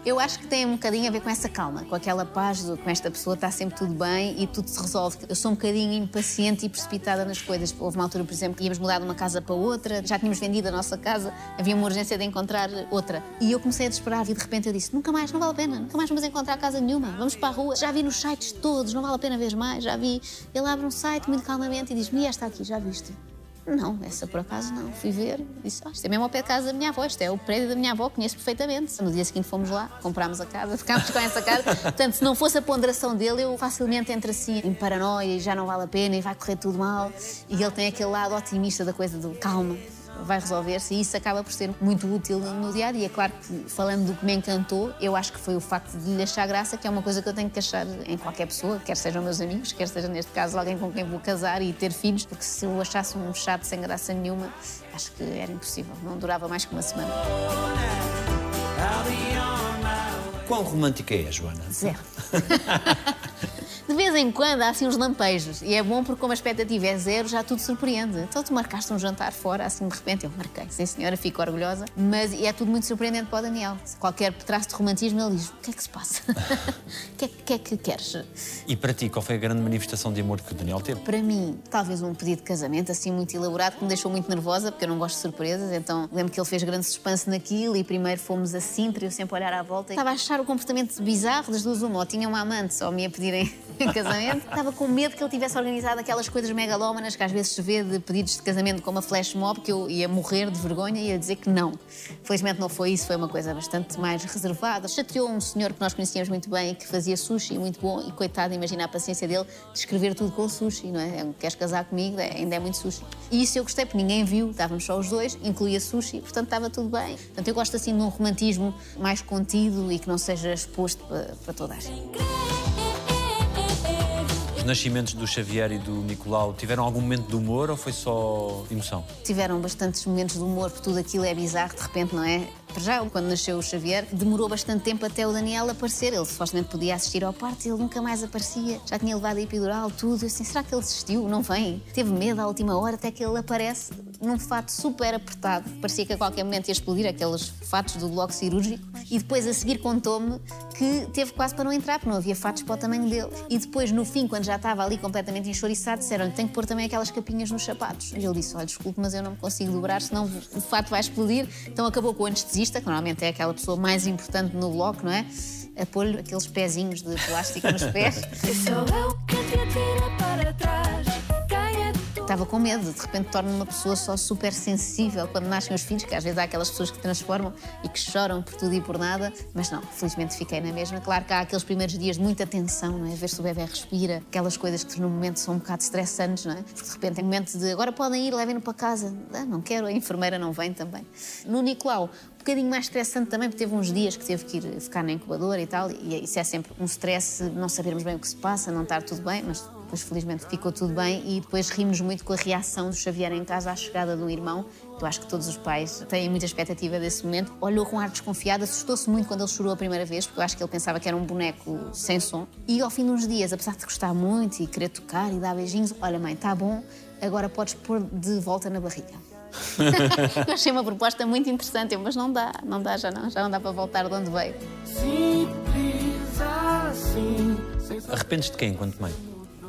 eu acho que tem um bocadinho a ver com essa calma, com aquela paz, do- com esta pessoa está sempre tudo bem e tudo se resolve. Eu sou um bocadinho impaciente e precipitada nas coisas. Houve uma altura, por exemplo, que íamos mudar de uma casa para outra, já tínhamos vendido a nossa casa, havia uma urgência de encontrar outra. E eu comecei a desesperar e de repente eu disse: nunca mais, não vale a pena, nunca mais vamos encontrar casa nenhuma, vamos para a rua. Já vi nos sites todos, não vale a pena ver mais. Já vi. Ele abre um site muito calmamente e diz: Mia, está aqui, já viste? Não, essa por acaso não. Fui ver, disse, ah, isto é mesmo ao pé de casa da minha avó, isto é o prédio da minha avó, conheço perfeitamente. No dia seguinte fomos lá, comprámos a casa, ficámos com essa casa. Portanto, se não fosse a ponderação dele, eu facilmente entro assim em paranoia e já não vale a pena e vai correr tudo mal. E ele tem aquele lado otimista da coisa do calma. Vai resolver-se e isso acaba por ser muito útil no dia a dia. Claro que, falando do que me encantou, eu acho que foi o facto de lhe achar graça, que é uma coisa que eu tenho que achar em qualquer pessoa, quer sejam meus amigos, quer seja neste caso alguém com quem vou casar e ter filhos, porque se eu achasse um chato sem graça nenhuma, acho que era impossível, não durava mais que uma semana. Quão romântica é, Joana? Zero. De vez em quando há assim uns lampejos e é bom porque como a expectativa é zero já tudo surpreende. Então tu marcaste um jantar fora, assim de repente eu marquei, sim senhora, fico orgulhosa, mas é tudo muito surpreendente para o Daniel. Qualquer traço de romantismo ele diz, o que é que se passa? O que, é, que é que queres? E para ti, qual foi a grande manifestação de amor que o Daniel teve? Para mim, talvez um pedido de casamento assim muito elaborado que me deixou muito nervosa porque eu não gosto de surpresas, então lembro que ele fez grande suspense naquilo e primeiro fomos a Sintra eu sempre a olhar à volta. Estava a achar o comportamento bizarro das duas uma, ou tinha uma amante só me ia pedirem casamento. Estava com medo que ele tivesse organizado aquelas coisas megalómanas que às vezes se vê de pedidos de casamento com uma flash mob, que eu ia morrer de vergonha e ia dizer que não. Felizmente não foi isso, foi uma coisa bastante mais reservada. Chateou um senhor que nós conhecíamos muito bem, que fazia sushi muito bom, e coitado, imagina a paciência dele de escrever tudo com sushi, não é? Queres casar comigo? É, ainda é muito sushi. E isso eu gostei, porque ninguém viu, estávamos só os dois, incluía sushi, portanto estava tudo bem. Portanto, eu gosto assim de um romantismo mais contido e que não seja exposto para, para toda a gente. Os nascimentos do Xavier e do Nicolau tiveram algum momento de humor ou foi só emoção? Tiveram bastantes momentos de humor, porque tudo aquilo é bizarro, de repente, não é? Para já, quando nasceu o Xavier, demorou bastante tempo até o Daniel aparecer. Ele supostamente podia assistir ao parto e ele nunca mais aparecia. Já tinha levado a epidural, tudo. Eu assim, será que ele desistiu? Não vem? Teve medo à última hora até que ele aparece num fato super apertado. Parecia que a qualquer momento ia explodir aqueles fatos do bloco cirúrgico. E depois, a seguir, contou-me que teve quase para não entrar, porque não havia fatos para o tamanho dele. E depois, no fim, quando já estava ali completamente enxoriçado, disseram-lhe tem que pôr também aquelas capinhas nos sapatos. E ele disse: Olha, desculpe, mas eu não me consigo dobrar, senão o fato vai explodir. Então acabou com o que normalmente é aquela pessoa mais importante no bloco, não é? A pôr-lhe aqueles pezinhos de plástico nos pés. É? Estava com medo, de repente torno-me uma pessoa só super sensível quando nascem os filhos, que às vezes há aquelas pessoas que transformam e que choram por tudo e por nada, mas não, felizmente fiquei na mesma. Claro que há aqueles primeiros dias de muita tensão, não é? Ver se o bebê respira, aquelas coisas que no momento são um bocado estressantes, não é? Porque de repente tem momentos de agora podem ir, levem-no para casa. Ah, não quero, a enfermeira não vem também. No Nicolau, bocadinho mais estressante também, porque teve uns dias que teve que ir ficar na incubadora e tal, e isso é sempre um stress, não sabermos bem o que se passa, não estar tudo bem, mas depois felizmente ficou tudo bem e depois rimos muito com a reação do Xavier em casa à chegada do irmão. Eu acho que todos os pais têm muita expectativa desse momento. Olhou com ar desconfiado, assustou-se muito quando ele chorou a primeira vez, porque eu acho que ele pensava que era um boneco sem som. E ao fim de uns dias, apesar de gostar muito e querer tocar e dar beijinhos, olha mãe, está bom, agora podes pôr de volta na barriga. Eu achei uma proposta muito interessante, mas não dá, não dá, já não, já não dá para voltar de onde veio. Simples assim. Arrependes de quem enquanto mãe?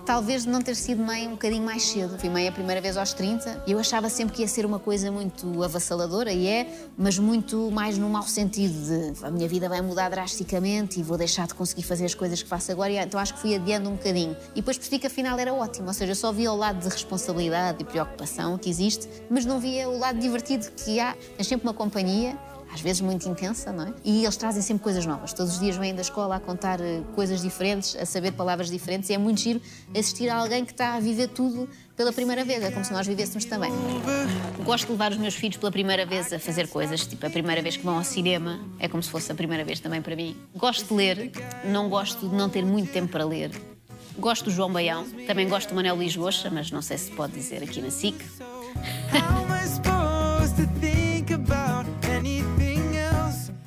Talvez de não ter sido mãe um bocadinho mais cedo. Fui mãe a primeira vez aos 30 e eu achava sempre que ia ser uma coisa muito avassaladora, e é, mas muito mais no mau sentido de a minha vida vai mudar drasticamente e vou deixar de conseguir fazer as coisas que faço agora. E, então acho que fui adiando um bocadinho. E depois percebi que afinal era ótimo, ou seja, eu só via o lado de responsabilidade e preocupação que existe, mas não via o lado divertido que há. Tens sempre uma companhia às vezes muito intensa, não é? E eles trazem sempre coisas novas. Todos os dias vêm da escola a contar eh, coisas diferentes, a saber palavras diferentes, e é muito giro assistir a alguém que está a viver tudo pela primeira vez. É como se nós vivêssemos também. Gosto de levar os meus filhos pela primeira vez a fazer coisas, tipo a primeira vez que vão ao cinema, é como se fosse a primeira vez também para mim. Gosto de ler, não gosto de não ter muito tempo para ler. Gosto do João Baião, também gosto do Manel Lisboa, mas não sei se pode dizer aqui na SIC.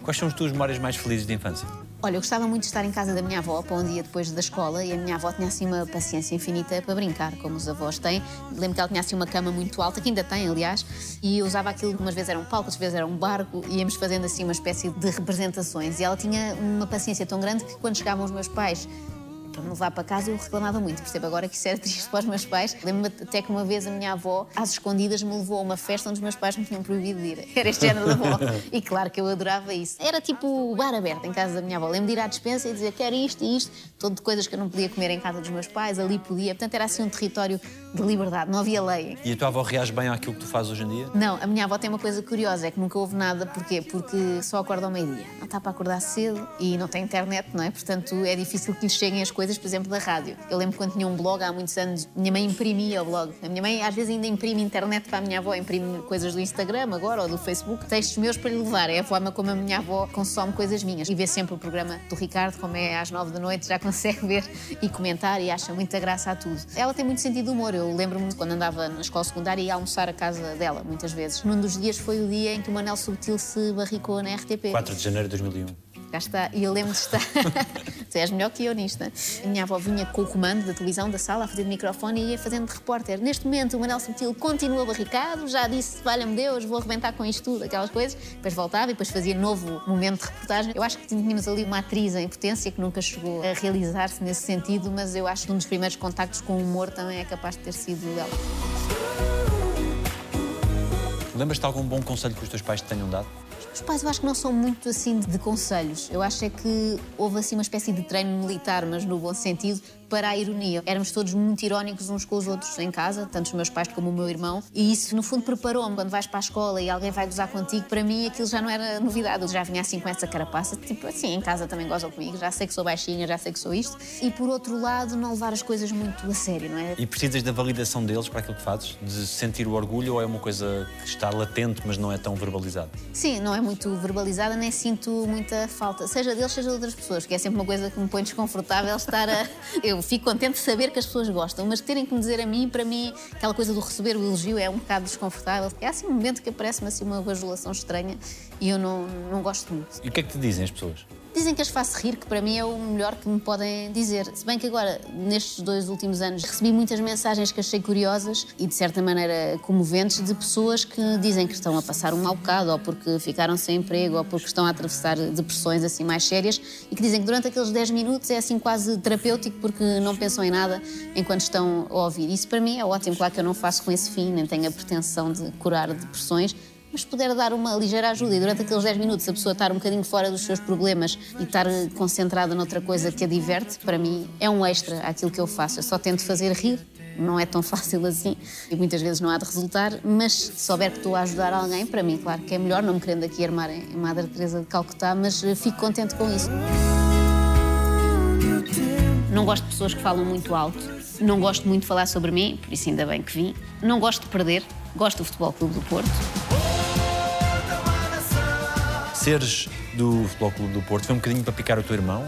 Quais são as tuas memórias mais felizes de infância? Olha, eu gostava muito de estar em casa da minha avó para um dia depois da escola e a minha avó tinha assim uma paciência infinita para brincar, como os avós têm. Lembro que ela tinha assim uma cama muito alta, que ainda tem, aliás, e usava aquilo, umas vezes era um palco, outras vezes era um barco, e íamos fazendo assim uma espécie de representações. E ela tinha uma paciência tão grande que quando chegavam os meus pais para me levar para casa eu reclamava muito. Percebo agora que isso era triste para os meus pais. Lembro-me até que uma vez a minha avó, às escondidas, me levou a uma festa onde os meus pais me tinham proibido de ir. Era este género da avó. E claro que eu adorava isso. Era tipo o bar aberto em casa da minha avó. Lembro de ir à despensa e dizer quero isto e isto. Todo de coisas que eu não podia comer em casa dos meus pais, ali podia. Portanto, era assim um território de liberdade, não havia lei. E a tua avó reage bem àquilo que tu fazes hoje em dia? Não, a minha avó tem uma coisa curiosa, é que nunca houve nada. Porquê? Porque só acorda ao meio-dia. Não está para acordar cedo e não tem internet, não é? Portanto, é difícil que lhe cheguem as coisas, por exemplo, da rádio. Eu lembro quando tinha um blog há muitos anos, minha mãe imprimia o blog. A minha mãe às vezes ainda imprime internet para a minha avó, imprime coisas do Instagram agora ou do Facebook, textos meus para lhe levar. É a forma como a minha avó consome coisas minhas. E vê sempre o programa do Ricardo, como é às nove da noite, já consegue ver e comentar e acha muita graça a tudo. Ela tem muito sentido de humor. Eu lembro-me quando andava na escola secundária e ia almoçar a casa dela, muitas vezes. Num dos dias foi o dia em que o Manel Subtil se barricou na RTP. 4 de janeiro de 2001. Cá está. E eu lembro de estar. tu és melhor que eu nisto, né? A minha avó vinha com o comando da televisão da sala a fazer de microfone e ia fazendo de repórter. Neste momento, o Manel Subtil continua barricado, já disse, valha-me Deus, vou arrebentar com isto tudo, aquelas coisas. Depois voltava e depois fazia novo momento de reportagem. Eu acho que tínhamos ali uma atriz em potência que nunca chegou a realizar-se nesse sentido, mas eu acho que um dos primeiros contactos com o humor também é capaz de ter sido ela. Lembras-te de algum bom conselho que os teus pais te tenham dado? Os pais eu acho que não são muito assim de conselhos. Eu acho é que houve assim uma espécie de treino militar, mas no bom sentido, para a ironia. Éramos todos muito irónicos uns com os outros em casa, tanto os meus pais como o meu irmão, e isso no fundo preparou-me. Quando vais para a escola e alguém vai gozar contigo, para mim aquilo já não era novidade. Eu já vinha assim com essa carapaça, tipo assim, em casa também gozam comigo, já sei que sou baixinha, já sei que sou isto. E por outro lado, não levar as coisas muito a sério, não é? E precisas da validação deles para aquilo que fazes? De sentir o orgulho ou é uma coisa que está latente, mas não é tão verbalizada? Sim, não é muito verbalizada, nem sinto muita falta, seja deles, seja de outras pessoas, que é sempre uma coisa que me põe desconfortável estar a. Eu fico contente de saber que as pessoas gostam, mas terem que me dizer a mim, para mim, aquela coisa do receber o elogio é um bocado desconfortável. É assim um momento que aparece-me assim uma bajulação estranha e eu não, não gosto muito. E o que é que te dizem as pessoas? Dizem que as faço rir, que para mim é o melhor que me podem dizer. Se bem que agora, nestes dois últimos anos, recebi muitas mensagens que achei curiosas e, de certa maneira, comoventes de pessoas que dizem que estão a passar um mau bocado, ou porque ficaram sem emprego, ou porque estão a atravessar depressões assim mais sérias e que dizem que durante aqueles 10 minutos é assim quase terapêutico porque não pensam em nada enquanto estão a ouvir. Isso para mim é ótimo. Claro que eu não faço com esse fim, nem tenho a pretensão de curar depressões, mas puder dar uma ligeira ajuda e durante aqueles 10 minutos a pessoa estar um bocadinho fora dos seus problemas e estar concentrada noutra coisa que a diverte, para mim é um extra àquilo que eu faço. Eu só tento fazer rir, não é tão fácil assim e muitas vezes não há de resultar, mas se souber que estou a ajudar alguém, para mim, claro que é melhor, não me querendo aqui armar em Madre Teresa de Calcutá, mas eh, fico contente com isso. Não gosto de pessoas que falam muito alto. Não gosto muito de falar sobre mim, por isso ainda bem que vim. Não gosto de perder. Gosto do Futebol Clube do Porto. Seres do Futebol Clube do Porto foi um bocadinho para picar o teu irmão?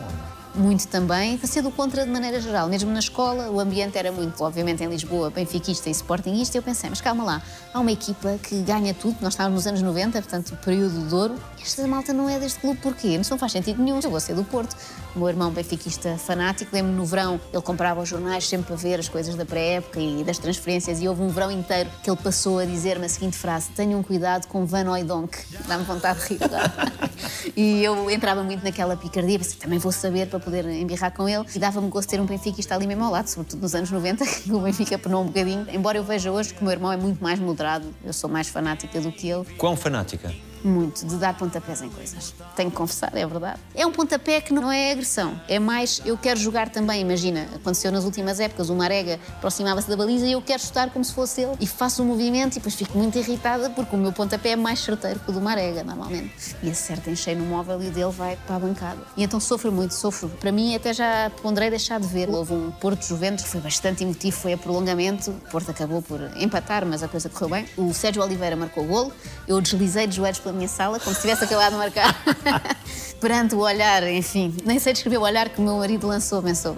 Muito também, ser do contra de maneira geral. Mesmo na escola, o ambiente era muito, obviamente, em Lisboa, benfiquista e sportingista. Eu pensei, mas calma lá, há uma equipa que ganha tudo. Nós estávamos nos anos 90, portanto, período de ouro. Esta malta não é deste clube, porquê? Não faz sentido nenhum. Eu vou ser do Porto. O meu irmão, benfiquista fanático, lembro-me no verão, ele comprava os jornais sempre para ver as coisas da pré-época e das transferências. E houve um verão inteiro que ele passou a dizer-me a seguinte frase: Tenham cuidado com Van Oydonk. Dá-me vontade de rir agora. e eu entrava muito naquela picardia, pensei, também vou saber para poder embirrar com ele. E dava-me gosto ter um benfiquista ali mesmo ao lado, sobretudo nos anos 90, que o Benfica penou um bocadinho. Embora eu veja hoje que o meu irmão é muito mais moderado, eu sou mais fanática do que ele. Quão fanática? Muito, de dar pontapés em coisas. Tenho que confessar, é verdade. É um pontapé que não é agressão, é mais eu quero jogar também. Imagina, aconteceu nas últimas épocas, o Marega aproximava-se da baliza e eu quero chutar como se fosse ele. E faço um movimento e depois fico muito irritada porque o meu pontapé é mais certeiro que o do Marega, normalmente. E acerta em cheio no móvel e o dele vai para a bancada. E então sofro muito, sofro. Para mim, até já ponderei deixar de ver. Houve um Porto Juventus foi bastante emotivo, foi a prolongamento. O Porto acabou por empatar, mas a coisa correu bem. O Sérgio Oliveira marcou o golo. Eu deslizei de joelhos pela minha sala, como se tivesse acabado de marcar. Perante o olhar, enfim, nem sei descrever o olhar que o meu marido lançou, pensou.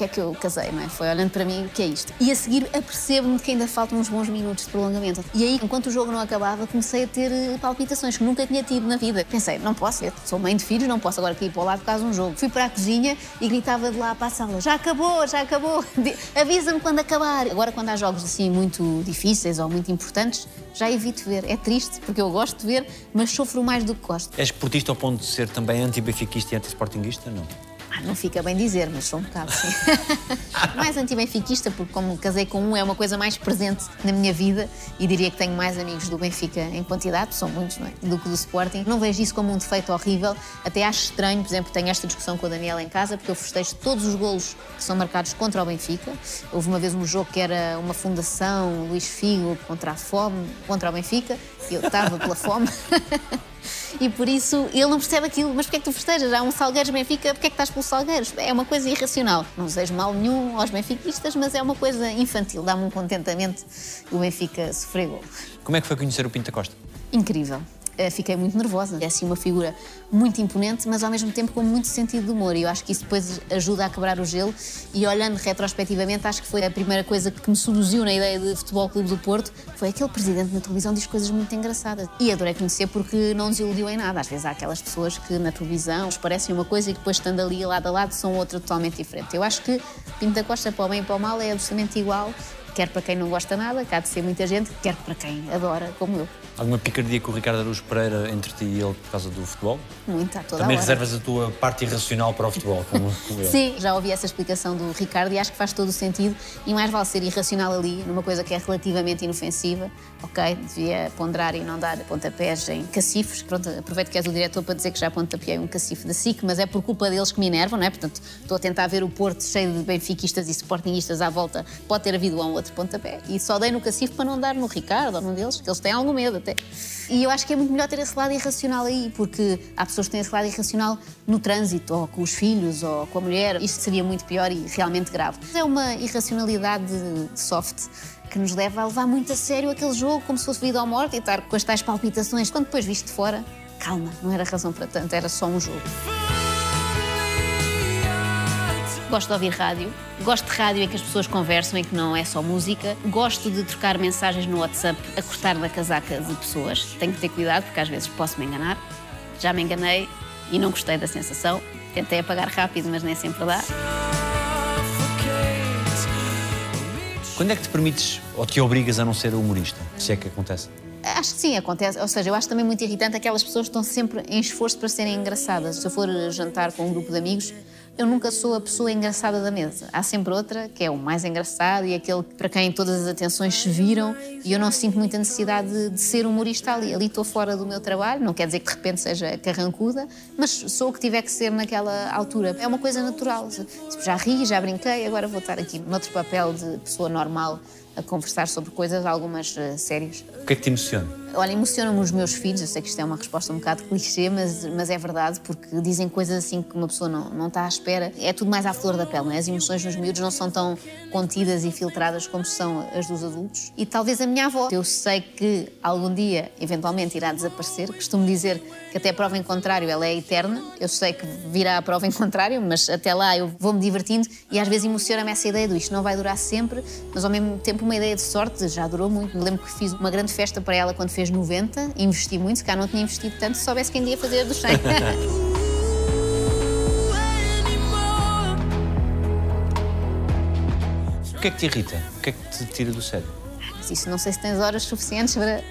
Porque é que eu casei, não é? Foi olhando para mim, o que é isto? E a seguir apercebo-me que ainda faltam uns bons minutos de prolongamento. E aí, enquanto o jogo não acabava, comecei a ter eh, palpitações que nunca tinha tido na vida. Pensei, não posso, eu sou mãe de filhos, não posso agora cair para o lado por causa de um jogo. Fui para a cozinha e gritava de lá para a sala: já acabou, já acabou, avisa-me quando acabar. Agora, quando há jogos assim muito difíceis ou muito importantes, já evito ver. É triste, porque eu gosto de ver, mas sofro mais do que gosto. És portista ao ponto de ser também anti-benfiquista e anti-sportinguista? Não. Não fica bem dizer, mas sou um bocado, sim. mais anti-benfiquista, porque como casei com um, é uma coisa mais presente na minha vida e diria que tenho mais amigos do Benfica em quantidade, são muitos, não é? Do que do Sporting. Não vejo isso como um defeito horrível, até acho estranho, por exemplo, tenho esta discussão com a Daniela em casa, porque eu festejo todos os golos que são marcados contra o Benfica. Houve uma vez um jogo que era uma fundação, Luís Figo, contra a fome, contra o Benfica, e eu estava pela fome. E por isso ele não percebe aquilo. Mas porquê é que tu festejas? Há um Salgueiros Benfica, porquê é que estás pelos Salgueiros? É uma coisa irracional. Não desejo mal nenhum aos benfiquistas, mas é uma coisa infantil. Dá-me um contentamento o Benfica sofrer gol. Como é que foi conhecer o Pinta Costa? Incrível. Eh, Fiquei muito nervosa. É assim uma figura muito imponente, mas ao mesmo tempo com muito sentido de humor. E eu acho que isso depois ajuda a quebrar o gelo. E olhando retrospectivamente, acho que foi a primeira coisa que me seduziu na ideia de Futebol Clube do Porto. Foi aquele presidente na televisão diz coisas muito engraçadas. E adorei conhecer porque não desiludiu em nada. Às vezes há aquelas pessoas que na televisão nos parecem uma coisa e depois estando ali lado a lado são outra totalmente diferente. Eu acho que Pinto da Costa, para o bem e para o mal, é absolutamente igual. Quer para quem não gosta nada, cá de ser muita gente, quer para quem adora, como eu. Alguma picardia com o Ricardo Araújo Pereira entre ti e ele por causa do futebol? Muito, a toda Também a reservas a tua parte irracional para o futebol, como, como. Sim, já ouvi essa explicação do Ricardo e acho que faz todo o sentido. E mais vale ser irracional ali, numa coisa que é relativamente inofensiva. Ok, devia ponderar e não dar pontapés em cacifes. Pronto, aproveito que és o diretor para dizer que já pontapeei um cacife da SIC, mas é por culpa deles que me enervam, não é? Portanto, estou a tentar ver o Porto cheio de benfiquistas e sportinguistas à volta. Pode ter havido um ou outro pontapé. E só dei no cacife para não dar no Ricardo ou num deles, que eles têm algum medo até. E eu acho que é muito melhor ter esse lado irracional aí, porque há pessoas que têm esse lado irracional no trânsito, ou com os filhos, ou com a mulher. Isto seria muito pior e realmente grave. É uma irracionalidade soft que nos leva a levar muito a sério aquele jogo como se fosse vida ou morte e estar com as tais palpitações. Quando depois viste de fora, calma, não era razão para tanto, era só um jogo. Gosto de ouvir rádio. Gosto de rádio em que as pessoas conversam, em que não é só música. Gosto de trocar mensagens no WhatsApp a cortar na casaca de pessoas. Tenho que ter cuidado porque às vezes posso me enganar. Já me enganei e não gostei da sensação. Tentei apagar rápido, mas nem sempre dá. Quando é que te permites ou te obrigas a não ser humorista? Se é que acontece. Acho que sim, acontece. Ou seja, eu acho também muito irritante aquelas pessoas que estão sempre em esforço para serem engraçadas. Se eu for jantar com um grupo de amigos, eu nunca sou a pessoa engraçada da mesa. Há sempre outra que é o mais engraçado e aquele para quem todas as atenções se viram e eu não sinto muita necessidade de, de ser humorista ali. Ali estou fora do meu trabalho, não quer dizer que de repente seja carrancuda, mas sou o que tiver que ser naquela altura. É uma coisa natural. Já ri, já brinquei, agora vou estar aqui noutro papel de pessoa normal a conversar sobre coisas, algumas uh, sérias. O que é que te emociona? Olha, emocionam-me os meus filhos. Eu sei que isto é uma resposta um bocado clichê, mas, mas é verdade, porque dizem coisas assim que uma pessoa não, não está à espera. É tudo mais à flor da pele, não é? As emoções dos miúdos não são tão contidas e filtradas como são as dos adultos. E talvez a minha avó. Eu sei que algum dia, eventualmente, irá desaparecer. Costumo dizer que até prova em contrário ela é eterna. Eu sei que virá a prova em contrário, mas até lá eu vou-me divertindo e às vezes emociona-me essa ideia do isto não vai durar sempre, mas ao mesmo tempo uma ideia de sorte já durou muito. Me lembro que fiz uma grande festa para ela quando fez 90, investi muito, se cá não tinha investido tanto, se soubesse quem ia fazer dos 100. O que é que te irrita? O que é que te tira do sério? Isso não sei se tens horas suficientes para,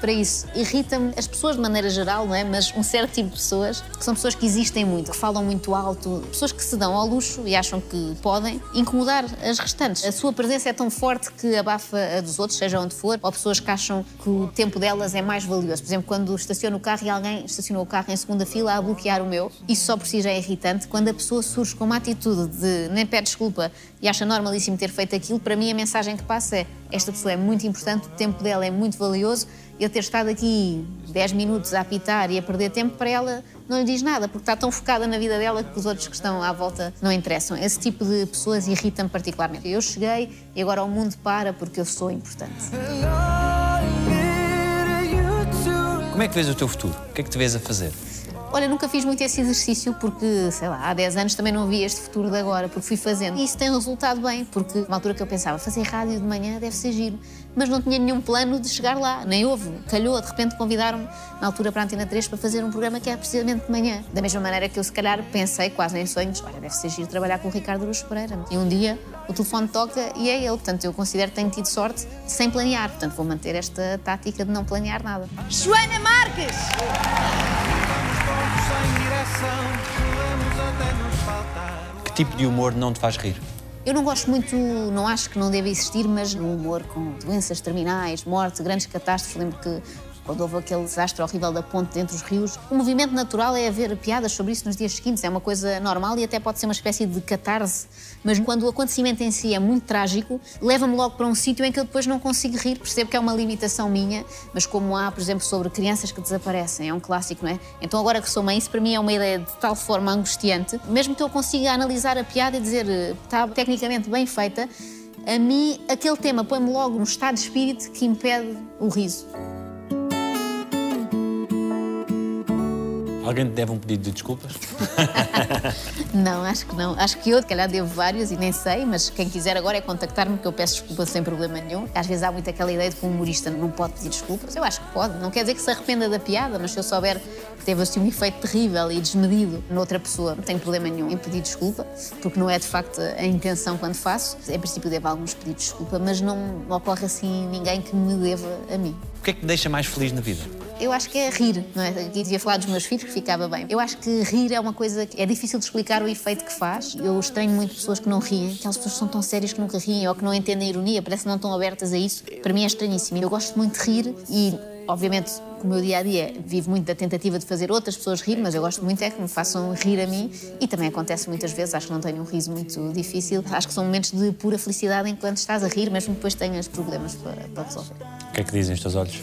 para isso. Irrita-me as pessoas de maneira geral, não é? Mas um certo tipo de pessoas, que são pessoas que existem muito, que falam muito alto, pessoas que se dão ao luxo e acham que podem incomodar as restantes. A sua presença é tão forte que abafa a dos outros, seja onde for, ou pessoas que acham que o tempo delas é mais valioso. Por exemplo, quando estaciono o carro e alguém estacionou o carro em segunda fila a bloquear o meu, isso só por si já é irritante. Quando a pessoa surge com uma atitude de nem pede desculpa e acha normalíssimo ter feito aquilo, para mim a mensagem que passa é esta pessoa é muito importante, o tempo dela é muito valioso, eu ter estado aqui 10 minutos a apitar e a perder tempo para ela não lhe diz nada, porque está tão focada na vida dela que os outros que estão à volta não interessam. Esse tipo de pessoas irrita-me particularmente. Eu cheguei e agora o mundo para porque eu sou importante. Como é que vês o teu futuro? O que é que te vês a fazer? Olha, nunca fiz muito esse exercício porque, sei lá, há 10 anos também não vi este futuro de agora, porque fui fazendo. E isso tem resultado bem, porque na altura que eu pensava, fazer rádio de manhã deve ser giro, mas não tinha nenhum plano de chegar lá, nem houve. Calhou, de repente convidaram-me na altura para a Antena 3 para fazer um programa que é precisamente de manhã. Da mesma maneira que eu, se calhar, pensei, quase em sonhos, olha, deve ser giro trabalhar com o Ricardo Araújo Pereira. E um dia o telefone toca e é ele. Portanto, eu considero que tenho tido sorte sem planear. Portanto, vou manter esta tática de não planear nada. Joana Marques! Que tipo de humor não te faz rir? Eu não gosto muito, não acho que não deve existir, mas no humor com doenças terminais, morte, grandes catástrofes. Lembro que quando houve aquele desastre horrível da ponte entre os rios, o movimento natural é haver piadas sobre isso nos dias seguintes. É uma coisa normal e até pode ser uma espécie de catarse. Mas quando o acontecimento em si é muito trágico, leva-me logo para um sítio em que eu depois não consigo rir. Percebo que é uma limitação minha, mas como há, por exemplo, sobre crianças que desaparecem, é um clássico, não é? Então agora que sou mãe, isso para mim é uma ideia de tal forma angustiante, mesmo que eu consiga analisar a piada e dizer está tecnicamente bem feita, a mim aquele tema põe-me logo num estado de espírito que impede o riso. Alguém te deve um pedido de desculpas? Não, acho que não. Acho que eu, se calhar, devo vários e nem sei, mas quem quiser agora é contactar-me, que eu peço desculpa sem problema nenhum. Às vezes há muito aquela ideia de que um humorista não pode pedir desculpas. Eu acho que pode. Não quer dizer que se arrependa da piada, mas se eu souber teve assim um efeito terrível e desmedido noutra pessoa, não tenho problema nenhum em pedir desculpa, porque não é de facto a intenção quando faço. Em princípio, devo alguns pedidos de desculpa, mas não ocorre assim ninguém que me deva a mim. que é que te deixa mais feliz na vida? Eu acho que é rir, não é? Aqui devia falar dos meus filhos, que ficava bem. Eu acho que rir é uma coisa que é difícil de explicar o efeito que faz. Eu estranho muito pessoas que não riem, aquelas pessoas que são tão sérias que nunca riem ou que não entendem a ironia, parece que não estão abertas a isso. Para mim é estranhíssimo. Eu gosto muito de rir e, obviamente, o meu dia a dia vive muito da tentativa de fazer outras pessoas rir, mas eu gosto muito é que me façam rir a mim e também acontece muitas vezes. Acho que não tenho um riso muito difícil. Acho que são momentos de pura felicidade enquanto estás a rir, mesmo depois tenhas problemas para, para resolver. O que é que dizem os teus olhos?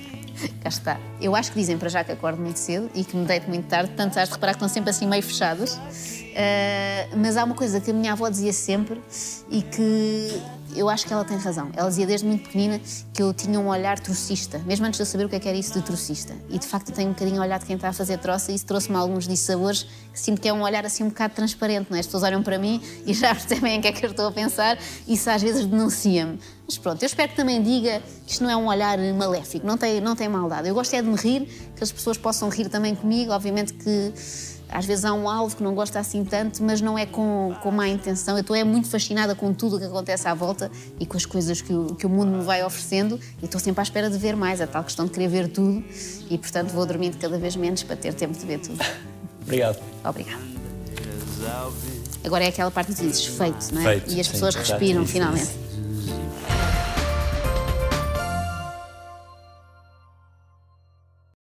Cá está. Eu acho que dizem para já que acordo muito cedo e que me deito muito tarde, portanto, has de reparar que estão sempre assim meio fechadas. Uh, mas há uma coisa que a minha avó dizia sempre e que eu acho que ela tem razão. Ela dizia desde muito pequenina que eu tinha um olhar trocista, mesmo antes de eu saber o que, é que era isso de trocista. E de facto eu tenho um bocadinho olhar de quem está a fazer troça e isso trouxe-me alguns dissabores que sinto que é um olhar assim um bocado transparente, não é? As pessoas olham para mim e já percebem o que é que eu estou a pensar isso às vezes denuncia-me. Mas pronto, eu espero que também diga que isto não é um olhar maléfico, não tem, não tem maldade. Eu gosto é de me rir, que as pessoas possam rir também comigo, obviamente que às vezes há um alvo que não gosta assim tanto, mas não é com, com má intenção. Eu estou é muito fascinada com tudo o que acontece à volta e com as coisas que o, que o mundo me vai oferecendo e estou sempre à espera de ver mais, a tal questão de querer ver tudo e, portanto, vou dormindo cada vez menos para ter tempo de ver tudo. Obrigado. Obrigada. Agora é aquela parte que dizes feito, não é? Feito, e as sim, pessoas respiram finalmente.